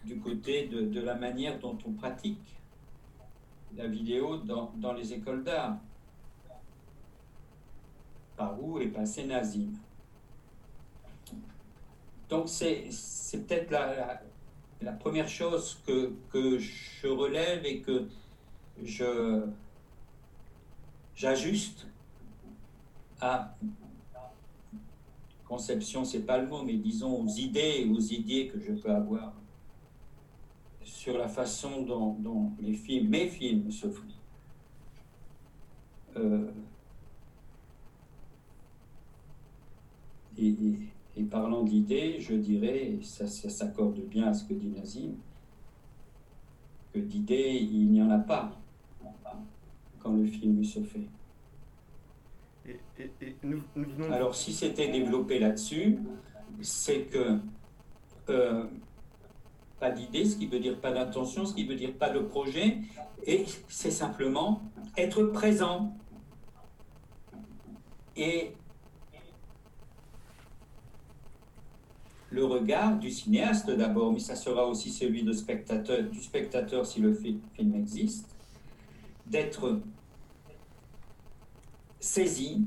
du côté de, la manière dont on pratique la vidéo dans, dans les écoles d'art. Par où est passé Nazim. Donc c'est peut-être la, la première chose que, que je relève et que je j'ajuste à conception, c'est pas le mot, mais disons aux idées, aux idées que je peux avoir sur la façon dont, les films, mes films se font. Euh, et, et parlant d'idées, je dirais, et ça, s'accorde bien à ce que dit Nazim, que d'idées, il n'y en a pas quand le film se fait. Alors si c'était développé là-dessus, c'est que euh, pas d'idée, ce qui veut dire pas d'intention, ce qui veut dire pas de projet, et c'est simplement être présent. Et le regard du cinéaste d'abord, mais ça sera aussi celui spectateur, du spectateur si le film existe, d'être saisi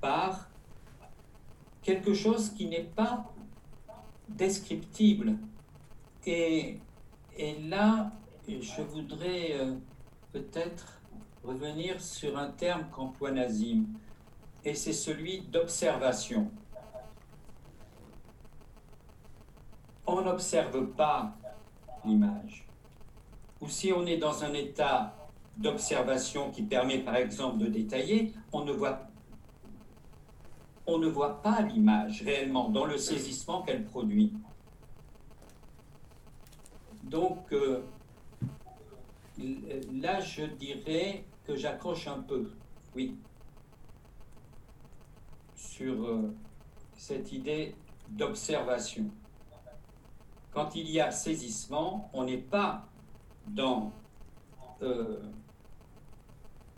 par quelque chose qui n'est pas descriptible. Et, là, je voudrais euh, peut-être revenir sur un terme qu'emploie Nazim, et c'est celui d'observation. On n'observe pas l'image. Ou si on est dans un état d'observation qui permet par exemple de détailler, on ne voit, on ne voit pas l'image réellement dans le saisissement qu'elle produit. Donc euh, là, je dirais que j'accroche un peu, oui, sur euh, cette idée d'observation. Quand il y a saisissement, on n'est pas dans euh,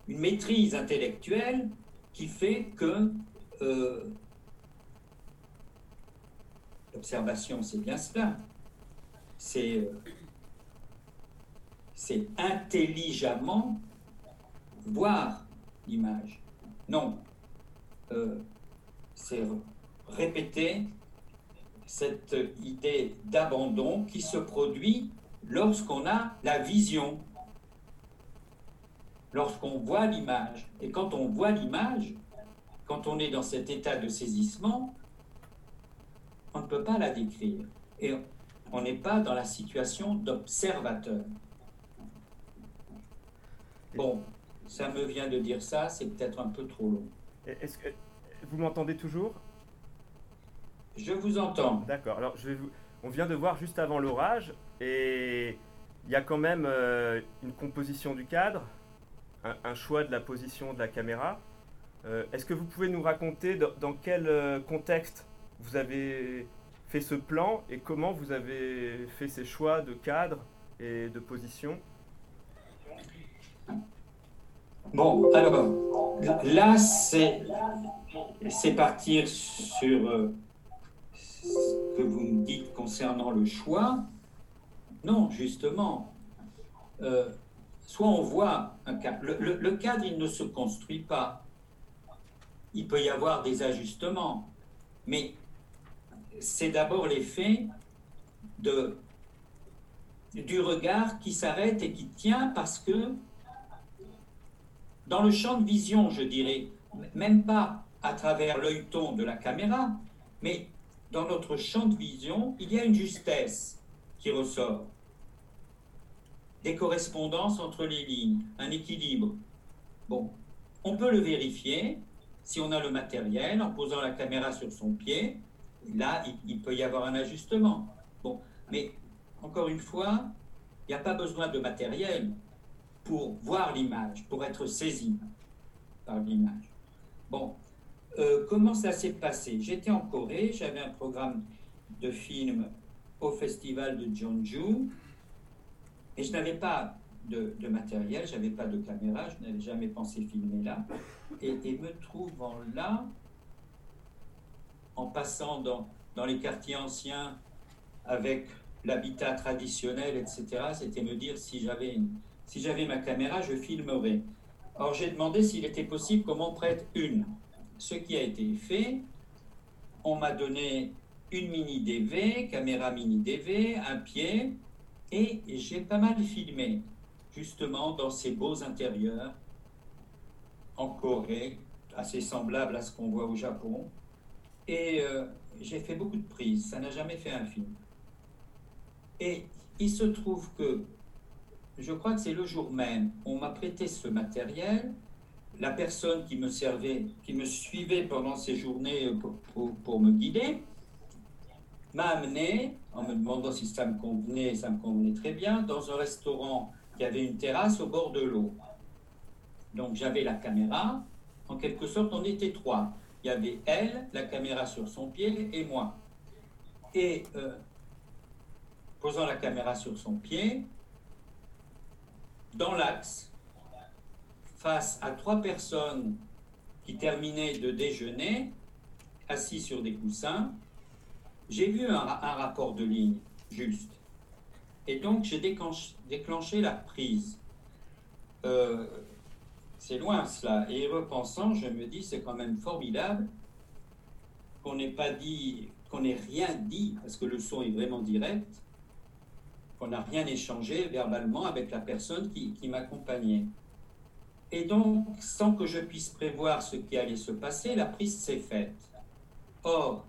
une maîtrise intellectuelle qui fait que l'observation, c'est bien cela. C'est c'est intelligemment voir l'image. Non, euh, c'est répéter cette idée d'abandon qui se produit lorsqu'on a la vision lorsqu'on voit l'image. Et quand on voit l'image, quand on est dans cet état de saisissement, on ne peut pas la décrire. Et on n'est pas dans la situation d'observateur. Bon, ça me vient de dire ça, c'est peut-être un peu trop long. Est-ce que vous m'entendez toujours? Je vous entends. D'accord. Alors, je vais vous... on vient de voir juste avant l'orage et il y a quand même euh, une composition du cadre un, choix de la position de la caméra. Euh, est-ce que vous pouvez nous raconter dans, quel euh, contexte vous avez fait ce plan et comment vous avez fait ces choix de cadre et de position? Bon, alors là, c'est, partir sur euh, ce que vous me dites concernant le choix. Non, justement, soit on voit un cadre. Le, cadre, il ne se construit pas. Il peut y avoir des ajustements, mais c'est d'abord l'effet du regard qui s'arrête et qui tient parce que dans le champ de vision, je dirais, même pas à travers l'œilleton de la caméra, mais dans notre champ de vision, il y a une justesse qui ressort des correspondances entre les lignes, un équilibre. Bon, on peut le vérifier si on a le matériel en posant la caméra sur son pied. Là, il, peut y avoir un ajustement. Bon, mais encore une fois, il n'y a pas besoin de matériel pour voir l'image, pour être saisi par l'image. Bon, euh, comment ça s'est passé? J'étais en Corée, j'avais un programme de film au festival de Jeonju. Et je n'avais pas de, matériel, je n'avais pas de caméra, je n'avais jamais pensé filmer là. Et, me trouvant là, en passant dans, dans les quartiers anciens avec l'habitat traditionnel, etc., c'était me dire si j'avais si j'avais ma caméra, je filmerais. Or, j'ai demandé s'il était possible qu'on m'en prête une. Ce qui a été fait, on m'a donné une mini DV, caméra mini DV, un pied, et j'ai pas mal filmé, justement, dans ces beaux intérieurs, en Corée, assez semblables à ce qu'on voit au Japon. Et euh, j'ai fait beaucoup de prises, ça n'a jamais fait un film. Et il se trouve que, je crois que c'est le jour même, on m'a prêté ce matériel. La personne qui me servait, qui me suivait pendant ces journées pour, me guider, m'a amené, en me demandant si ça me convenait, ça me convenait très bien, dans un restaurant qui avait une terrasse au bord de l'eau. Donc j'avais la caméra, en quelque sorte on était trois. Il y avait elle, la caméra sur son pied, et moi. Et euh, posant la caméra sur son pied, dans l'axe, face à trois personnes qui terminaient de déjeuner, assis sur des coussins, j'ai vu un, rapport de ligne juste. Et donc, j'ai déclenché, la prise. Euh, c'est loin cela. Et repensant, je me dis, c'est quand même formidable qu'on n'ait pas dit, qu'on n'ait rien dit, parce que le son est vraiment direct, qu'on n'a rien échangé verbalement avec la personne qui, qui m'accompagnait. Et donc, sans que je puisse prévoir ce qui allait se passer, la prise s'est faite. Or,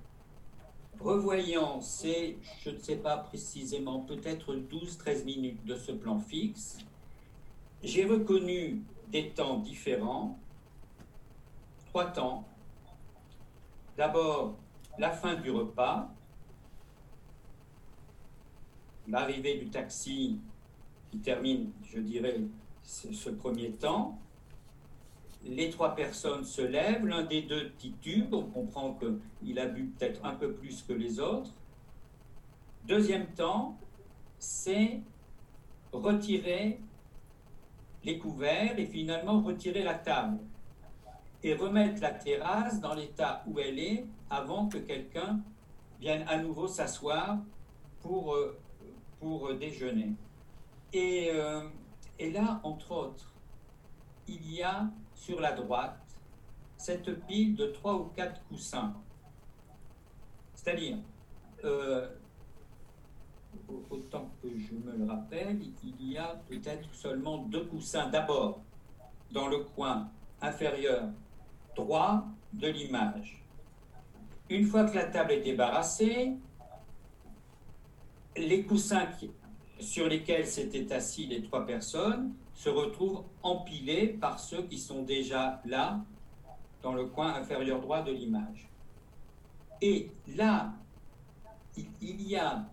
revoyant ces, je ne sais pas précisément, peut-être 12-13 minutes de ce plan fixe, j'ai reconnu des temps différents, trois temps. D'abord, la fin du repas, l'arrivée du taxi qui termine, je dirais, ce premier temps. Les trois personnes se lèvent, l'un des deux titube, on comprend qu'il a bu peut-être un peu plus que les autres. Deuxième temps, c'est retirer les couverts et finalement retirer la table et remettre la terrasse dans l'état où elle est avant que quelqu'un vienne à nouveau s'asseoir pour, euh, pour déjeuner. Et, euh, et là, entre autres, il y a sur la droite cette pile de trois ou quatre coussins. C'est-à-dire, euh, autant que je me le rappelle, il y a peut-être seulement deux coussins. D'abord, dans le coin inférieur droit de l'image. Une fois que la table est débarrassée, les coussins sur lesquels s'étaient assis les trois personnes se retrouvent empilés par ceux qui sont déjà là, dans le coin inférieur droit de l'image. Et là, il y a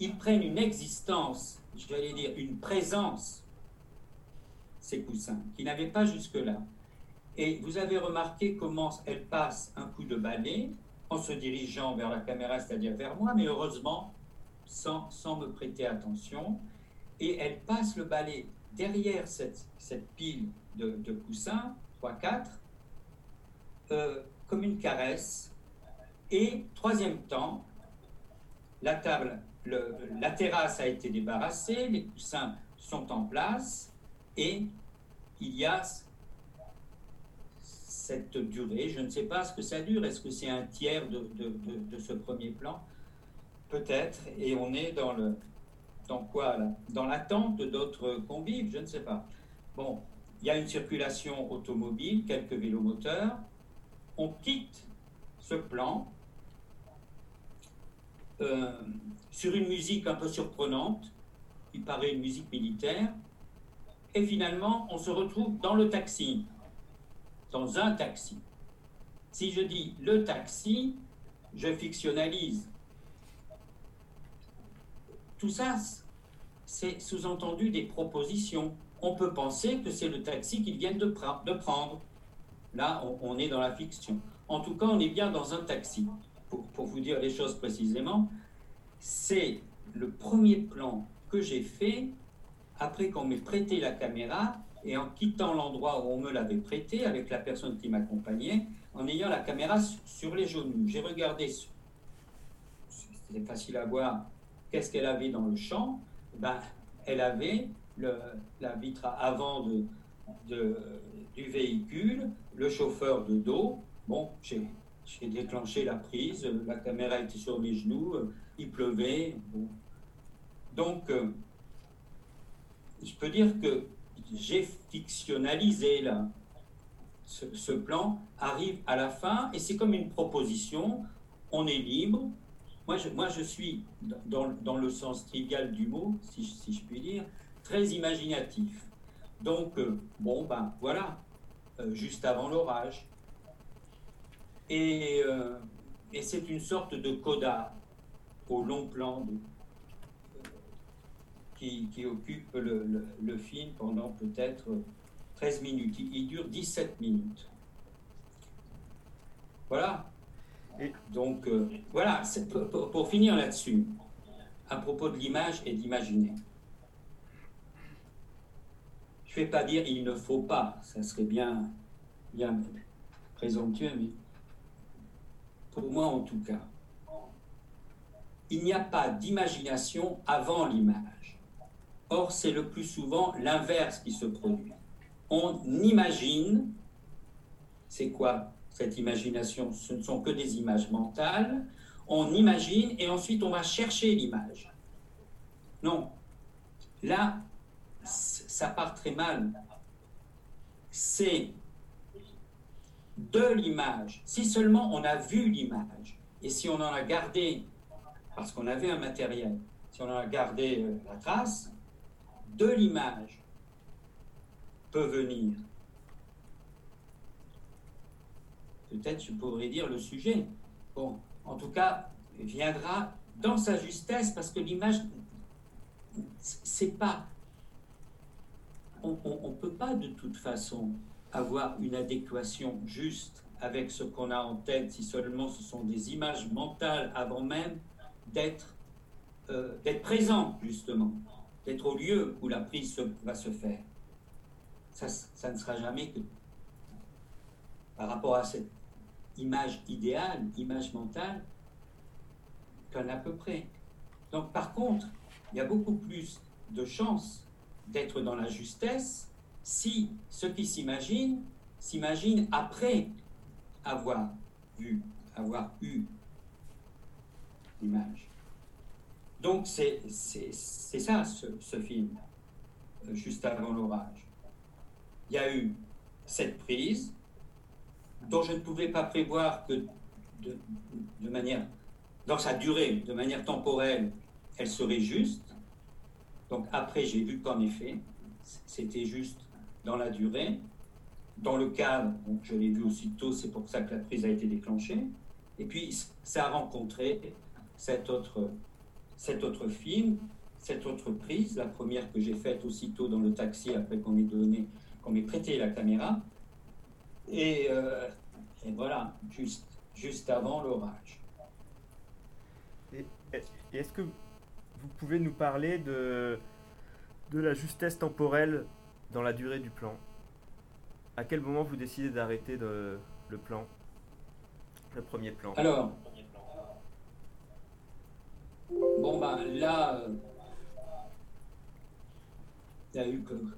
ils prennent une existence, je vais dire une présence, ces coussins, qui n'avaient pas jusque-là. Et vous avez remarqué comment elle passe un coup de balai en se dirigeant vers la caméra, c'est-à-dire vers moi, mais heureusement sans, me prêter attention. Et elle passe le balai derrière cette, pile de, de coussins, 3-4, euh, comme une caresse. Et troisième temps, la table la terrasse a été débarrassée, les coussins sont en place et il y a cette durée. Je ne sais pas ce que ça dure. Est-ce que c'est un tiers de, ce premier plan? Peut-être. Et on est dans le dans quoi l'attente d'autres convives Je ne sais pas. Bon, il y a une circulation automobile, quelques vélomoteurs. On quitte ce plan euh, sur une musique un peu surprenante, qui paraît une musique militaire, et finalement on se retrouve dans le taxi, dans un taxi. Si je dis le taxi, je fictionnalise. Tout ça, c'est sous-entendu des propositions. On peut penser que c'est le taxi qu'ils viennent de, prendre. Là, on est dans la fiction. En tout cas, on est bien dans un taxi pour, vous dire les choses précisément, c'est le premier plan que j'ai fait après qu'on m'ait prêté la caméra et en quittant l'endroit où on me l'avait prêté avec la personne qui m'accompagnait, en ayant la caméra sur les genoux. J'ai regardé, c'était facile à voir, qu'est-ce qu'elle avait dans le champ? Ben, Elle avait la vitre avant du véhicule, le chauffeur de dos. Bon, j'ai déclenché la prise, la caméra était sur mes genoux, il pleuvait. Donc, euh, je peux dire que j'ai fictionnalisé là. Ce, plan arrive à la fin et c'est comme une proposition. On est libre. Moi, je, moi, je suis, dans, le sens trivial du mot, si, je puis dire, très imaginatif. Donc, euh, bon, ben voilà, euh, juste avant l'orage, euh, et, c'est une sorte de coda au long plan qui, occupe le, film pendant peut-être 13 minutes. Il, dure 17 minutes. Voilà. Donc, euh, voilà, pour, pour, finir là-dessus, à propos de l'image et d'imaginer. Je ne vais pas dire il ne faut pas, ça serait bien, bien présomptueux, mais pour moi en tout cas. Il n'y a pas d'imagination avant l'image. Or, c'est le plus souvent l'inverse qui se produit. on imagine, c'est quoi? Cette imagination Ce ne sont que des images mentales, on imagine et ensuite on va chercher l'image. Non, là, ça part très mal. C'est de l'image. Si seulement on a vu l'image, et si on en a gardé, parce qu'on avait un matériel, si on en a gardé euh, la trace, de l'image peut venir. Peut-être je pourrais dire le sujet. Bon, en tout cas, viendra dans sa justesse, parce que l'image, c'est pas. On ne peut pas de toute façon avoir une adéquation juste avec ce qu'on a en tête si seulement ce sont des images mentales avant même d'être euh, présent, justement, d'être au lieu où la prise va se faire. Ça ne sera jamais que par rapport à cette image idéale, image mentale, qu'un à peu près. Donc par contre, il y a beaucoup plus de chances d'être dans la justesse si ceux qui s'imaginent s'imaginent après avoir vu, avoir eu l'image. Donc c'est ça ce, film, euh, juste avant l'orage. Il y a eu cette prise dont je ne pouvais pas prévoir que de, manière, dans sa durée, de manière temporelle, elle serait juste. Donc après, j'ai vu qu'en effet, c'était juste dans la durée, dans le cadre, donc je l'ai vu aussitôt, c'est pour ça que la prise a été déclenchée, et puis ça a rencontré cet autre, cet autre film, cette autre prise, la première que j'ai faite aussitôt dans le taxi après qu'on m'ait donné, qu'on m'ait prêté la caméra, et, euh, et, voilà, juste, juste avant l'orage. Et, et est-ce que vous pouvez nous parler de, de la justesse temporelle dans la durée du plan? À quel moment vous décidez d'arrêter le, plan Le premier plan? Alors, bon ben là, il y a eu comme,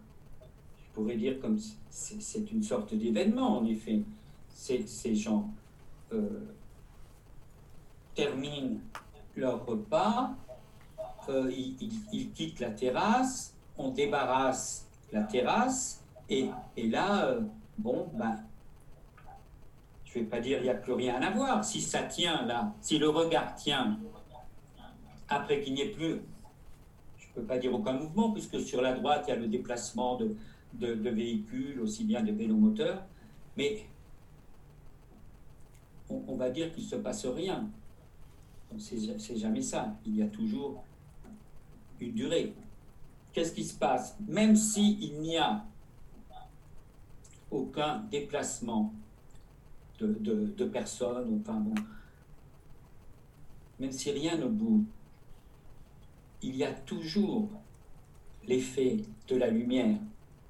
je pourrais dire comme c'est une sorte d'événement en effet. Ces gens euh, terminent leur repas, euh, ils, quittent la terrasse, on débarrasse la terrasse, et, et là, euh, bon, ben, je ne vais pas dire il n'y a plus rien à voir. Si ça tient là, si le regard tient, après qu'il n'y ait plus, je ne peux pas dire aucun mouvement, puisque sur la droite, il y a le déplacement de, de, véhicules, aussi bien de vélomoteurs, mais on, va dire qu'il ne se passe rien. C'est jamais ça. Il y a toujours une durée qu'est-ce qui se passe? Même s'il n'y a aucun déplacement de, personnes, enfin bon, même si rien ne bouge, il y a toujours l'effet de la lumière.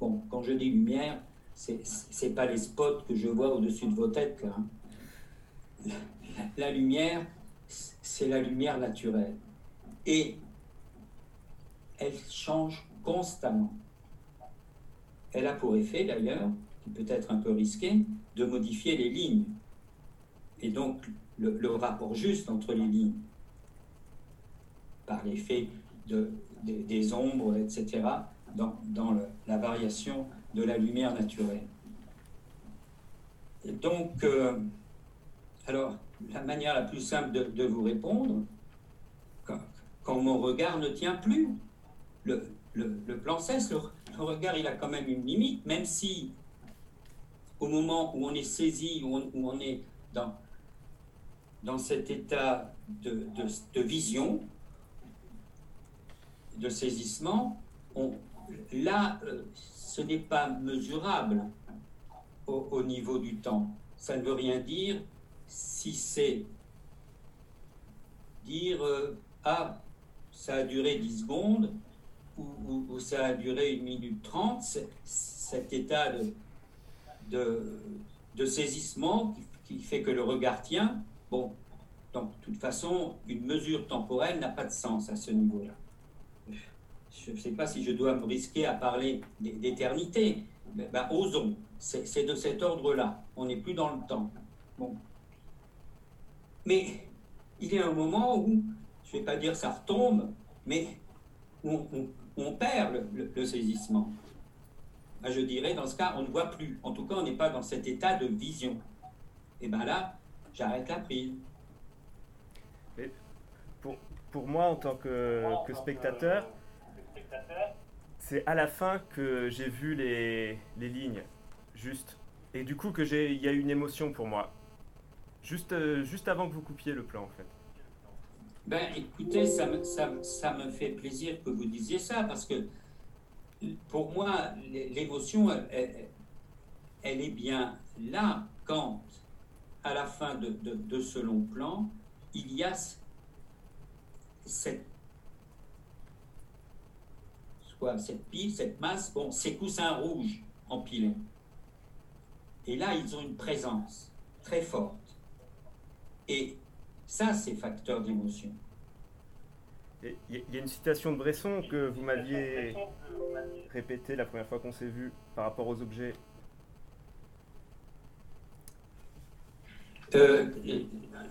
Bon, quand je dis lumière, c'est n'est pas les spots que je vois au-dessus de vos têtes. Hein. la lumière, c'est la lumière naturelle. Et elle change constamment. Elle a pour effet d'ailleurs, qui peut être un peu risqué, de modifier les lignes. Et donc le, rapport juste entre les lignes, par l'effet de, des ombres, etc., dans, la variation de la lumière naturelle. Et donc, euh, alors, la manière la plus simple de, vous répondre, quand, mon regard ne tient plus, le, le, plan cesse, le, regard il a quand même une limite, même si au moment où on est saisi, où on, est dans, dans cet état de, de, vision, de saisissement, on, là, euh, ce n'est pas mesurable au, niveau du temps. Ça ne veut rien dire si c'est dire euh, ah, ça a duré 10 secondes, où, ça a duré une minute trente, cet état de, de, saisissement qui, fait que le regard tient, bon, donc de toute façon, une mesure temporelle n'a pas de sens à ce niveau-là. Je ne sais pas si je dois me risquer à parler d'éternité, ben, osons. C'est de cet ordre-là. On n'est plus dans le temps. Bon. Mais il y a un moment où, je ne vais pas dire ça retombe, mais on, on, perd le, saisissement. Ben, je dirais, dans ce cas, on ne voit plus. En tout cas, on n'est pas dans cet état de vision. Et bien là, j'arrête la prise. pour, pour moi, en tant que spectateur, c'est à la fin que j'ai vu les, les, lignes, juste. Et du coup, il y a une émotion pour moi. Juste, euh, juste avant que vous coupiez le plan, en fait. Ben, écoutez, ça me, ça, ça me fait plaisir que vous disiez ça, parce que pour moi, l'émotion, elle, elle, est bien là quand, à la fin de, de ce long plan, il y a cette cette pile, cette masse, bon, ces coussins rouges empilés. Et là, ils ont une présence très forte. Et ça, c'est facteur d'émotion. Il y a une citation de Bresson que vous m'aviez répétée la première fois qu'on s'est vu par rapport aux objets. Euh,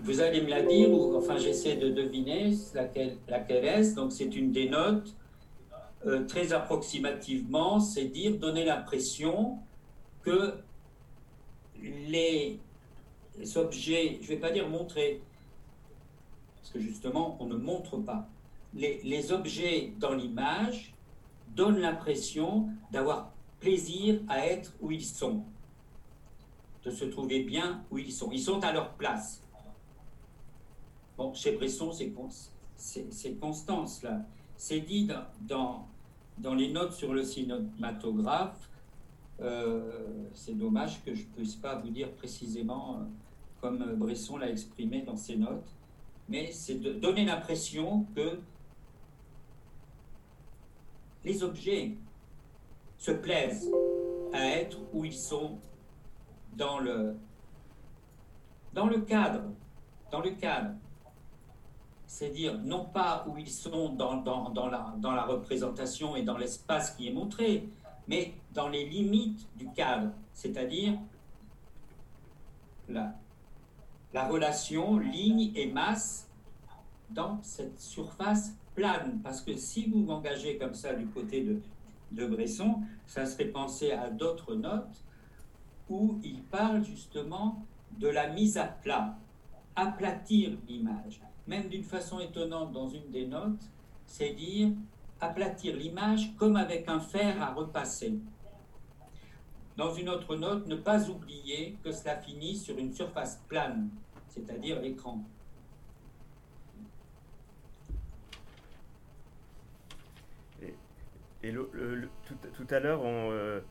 vous allez me la dire, ou enfin j'essaie de deviner laquelle, laquelle est-ce. Donc c'est une des notes euh, très approximativement, c'est dire, donner l'impression que les objets, je ne vais pas dire montrer, parce que justement, on ne montre pas. Les, objets dans l'image donnent l'impression d'avoir plaisir à être où ils sont, de se trouver bien où ils sont. Ils sont à leur place. Bon, chez Bresson, c'est Constance, là. C'est dit dans, les notes sur le cinématographe. Euh, c'est dommage que je ne puisse pas vous dire précisément euh, comme Bresson l'a exprimé dans ses notes, mais c'est de donner l'impression que les objets se plaisent à être où ils sont dans le, dans le cadre, dans le cadre c'est dire non pas où ils sont dans, dans, la, dans la représentation et dans l'espace qui est montré, mais dans les limites du cadre, c'est-à-dire la, la relation ligne et masse dans cette surface plane. Parce que si vous vous engagez comme ça du côté de, de Bresson, ça serait penser à d'autres notes où il parle justement de la mise à plat, aplatir l'image même d'une façon étonnante dans une des notes, c'est dire aplatir l'image comme avec un fer à repasser. Dans une autre note, ne pas oublier que cela finit sur une surface plane, c'est-à-dire l'écran. Tout, à l'heure, euh,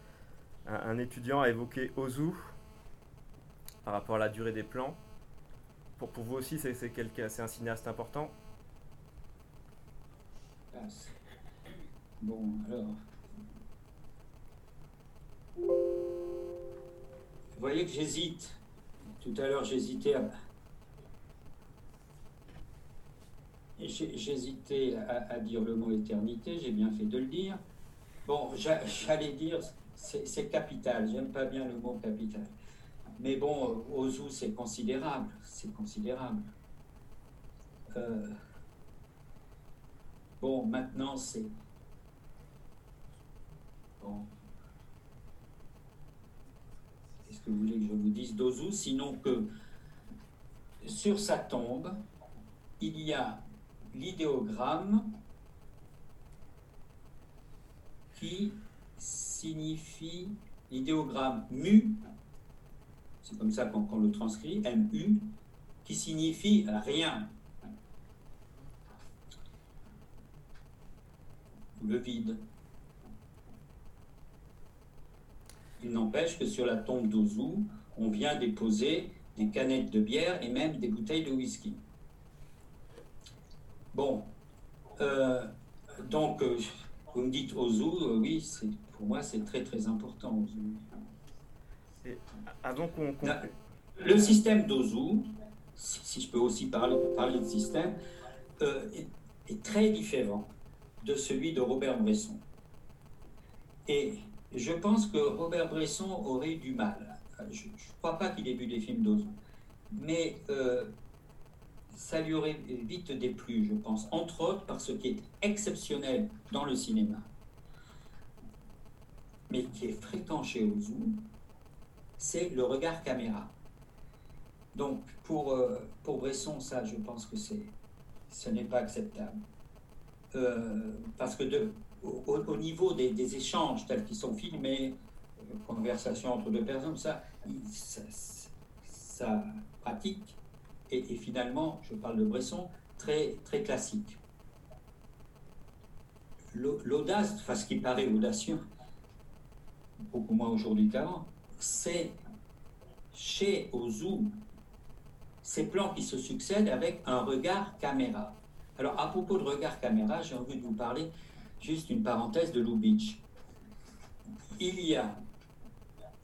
un, étudiant a évoqué Ozu par rapport à la durée des plans. Pour, pour vous aussi, c'est un cinéaste important Bon, alors. Vous voyez que j'hésite. Tout à l'heure, j'hésitais à. J'hésitais à, dire le mot éternité, j'ai bien fait de le dire. Bon, j'allais dire, c'est capital, j'aime pas bien le mot capital. Mais bon, Ozu, c'est considérable, c'est considérable. Euh, bon, maintenant, c'est... Bon. Qu'est-ce que vous voulez que je vous dise d'Ozu Sinon que sur sa tombe, il y a l'idéogramme qui signifie l'idéogramme mu c'est comme ça qu'on le transcrit, MU, qui signifie rien. Le vide. Il n'empêche que sur la tombe d'Ozu, on vient déposer des canettes de bière et même des bouteilles de whisky. Bon, euh, donc, euh, vous me dites Ozu, euh, oui, pour moi c'est très très important. Ozu Le système d'Ozu, si, je peux aussi parler, de système, euh, est, très différent de celui de Robert Bresson. Et je pense que Robert Bresson aurait du mal. Je ne crois pas qu'il ait vu des films d'Ozu. Mais euh, ça lui aurait vite déplu, je pense. Entre autres parce ce qui est exceptionnel dans le cinéma, mais qui est fréquent chez Ozu, c'est le regard caméra. Donc pour, euh, pour Bresson, ça, je pense que c'est, ce n'est pas acceptable. Euh, parce que au, niveau des, échanges tels qu'ils sont filmés, euh, conversation entre deux personnes, ça, ça, pratique et, finalement, je parle de Bresson, très, très classique. L'audace, enfin ce qui paraît audacieux, beaucoup moins aujourd'hui qu'avant, c'est chez Ozu ces plans qui se succèdent avec un regard caméra. Alors à propos de regard caméra, j'ai envie de vous parler juste une parenthèse de Lubitsch. Il y a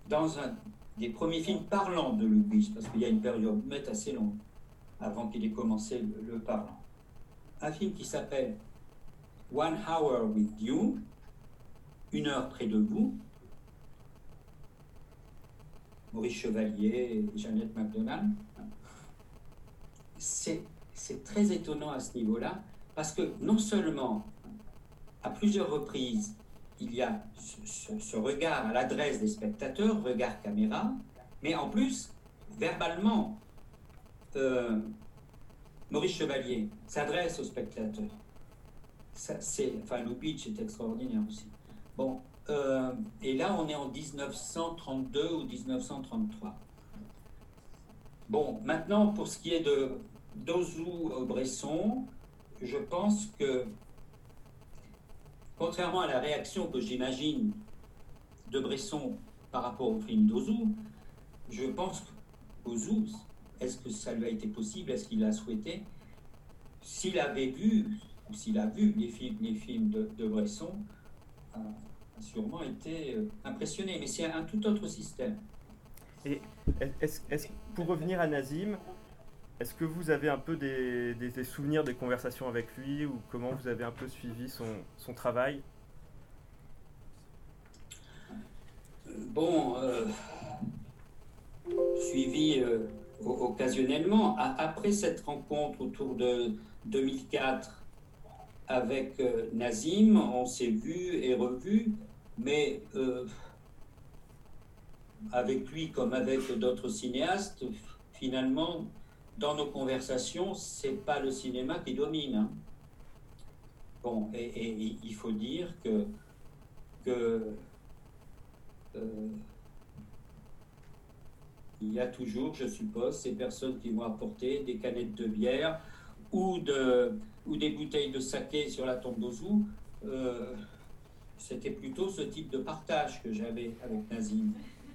dans un des premiers films parlants de Lubitsch, parce qu'il y a une période mais assez longue avant qu'il ait commencé le parlant, un film qui s'appelle One Hour with You, une heure près de vous, Maurice Chevalier et Jeannette MacDonald. C'est très étonnant à ce niveau-là, parce que non seulement, à plusieurs reprises, il y a ce, regard à l'adresse des spectateurs, regard caméra, mais en plus, verbalement, euh, Maurice Chevalier s'adresse aux spectateurs. enfin, Lubitsch est extraordinaire aussi. Bon, euh, et là, on est en 1932 ou 1933. Bon, maintenant, pour ce qui est de d'Ozu-Bresson, je pense que, contrairement à la réaction que j'imagine de Bresson par rapport au film d'Ozu, je pense qu'Ozu, est-ce que ça lui a été possible, est-ce qu'il l'a souhaité? S'il avait vu, ou s'il a vu les films, les films de, Bresson, euh, sûrement été euh, impressionné, mais c'est un tout autre système. Et est-ce, est pour revenir à Nazim, est-ce que vous avez un peu des, des, souvenirs des conversations avec lui ou comment vous avez un peu suivi son, son travail? Bon, euh, suivi euh, occasionnellement. après cette rencontre autour de 2004 avec euh, Nazim, on s'est vu et revu, mais euh, avec lui comme avec d'autres cinéastes, finalement, dans nos conversations, c'est pas le cinéma qui domine. Hein. Bon, et, il faut dire que, que euh, il y a toujours, je suppose, ces personnes qui vont apporter des canettes de bière ou, de, ou des bouteilles de saké sur la tombe d'Ozu, euh, c'était plutôt ce type de partage que j'avais avec Nazim.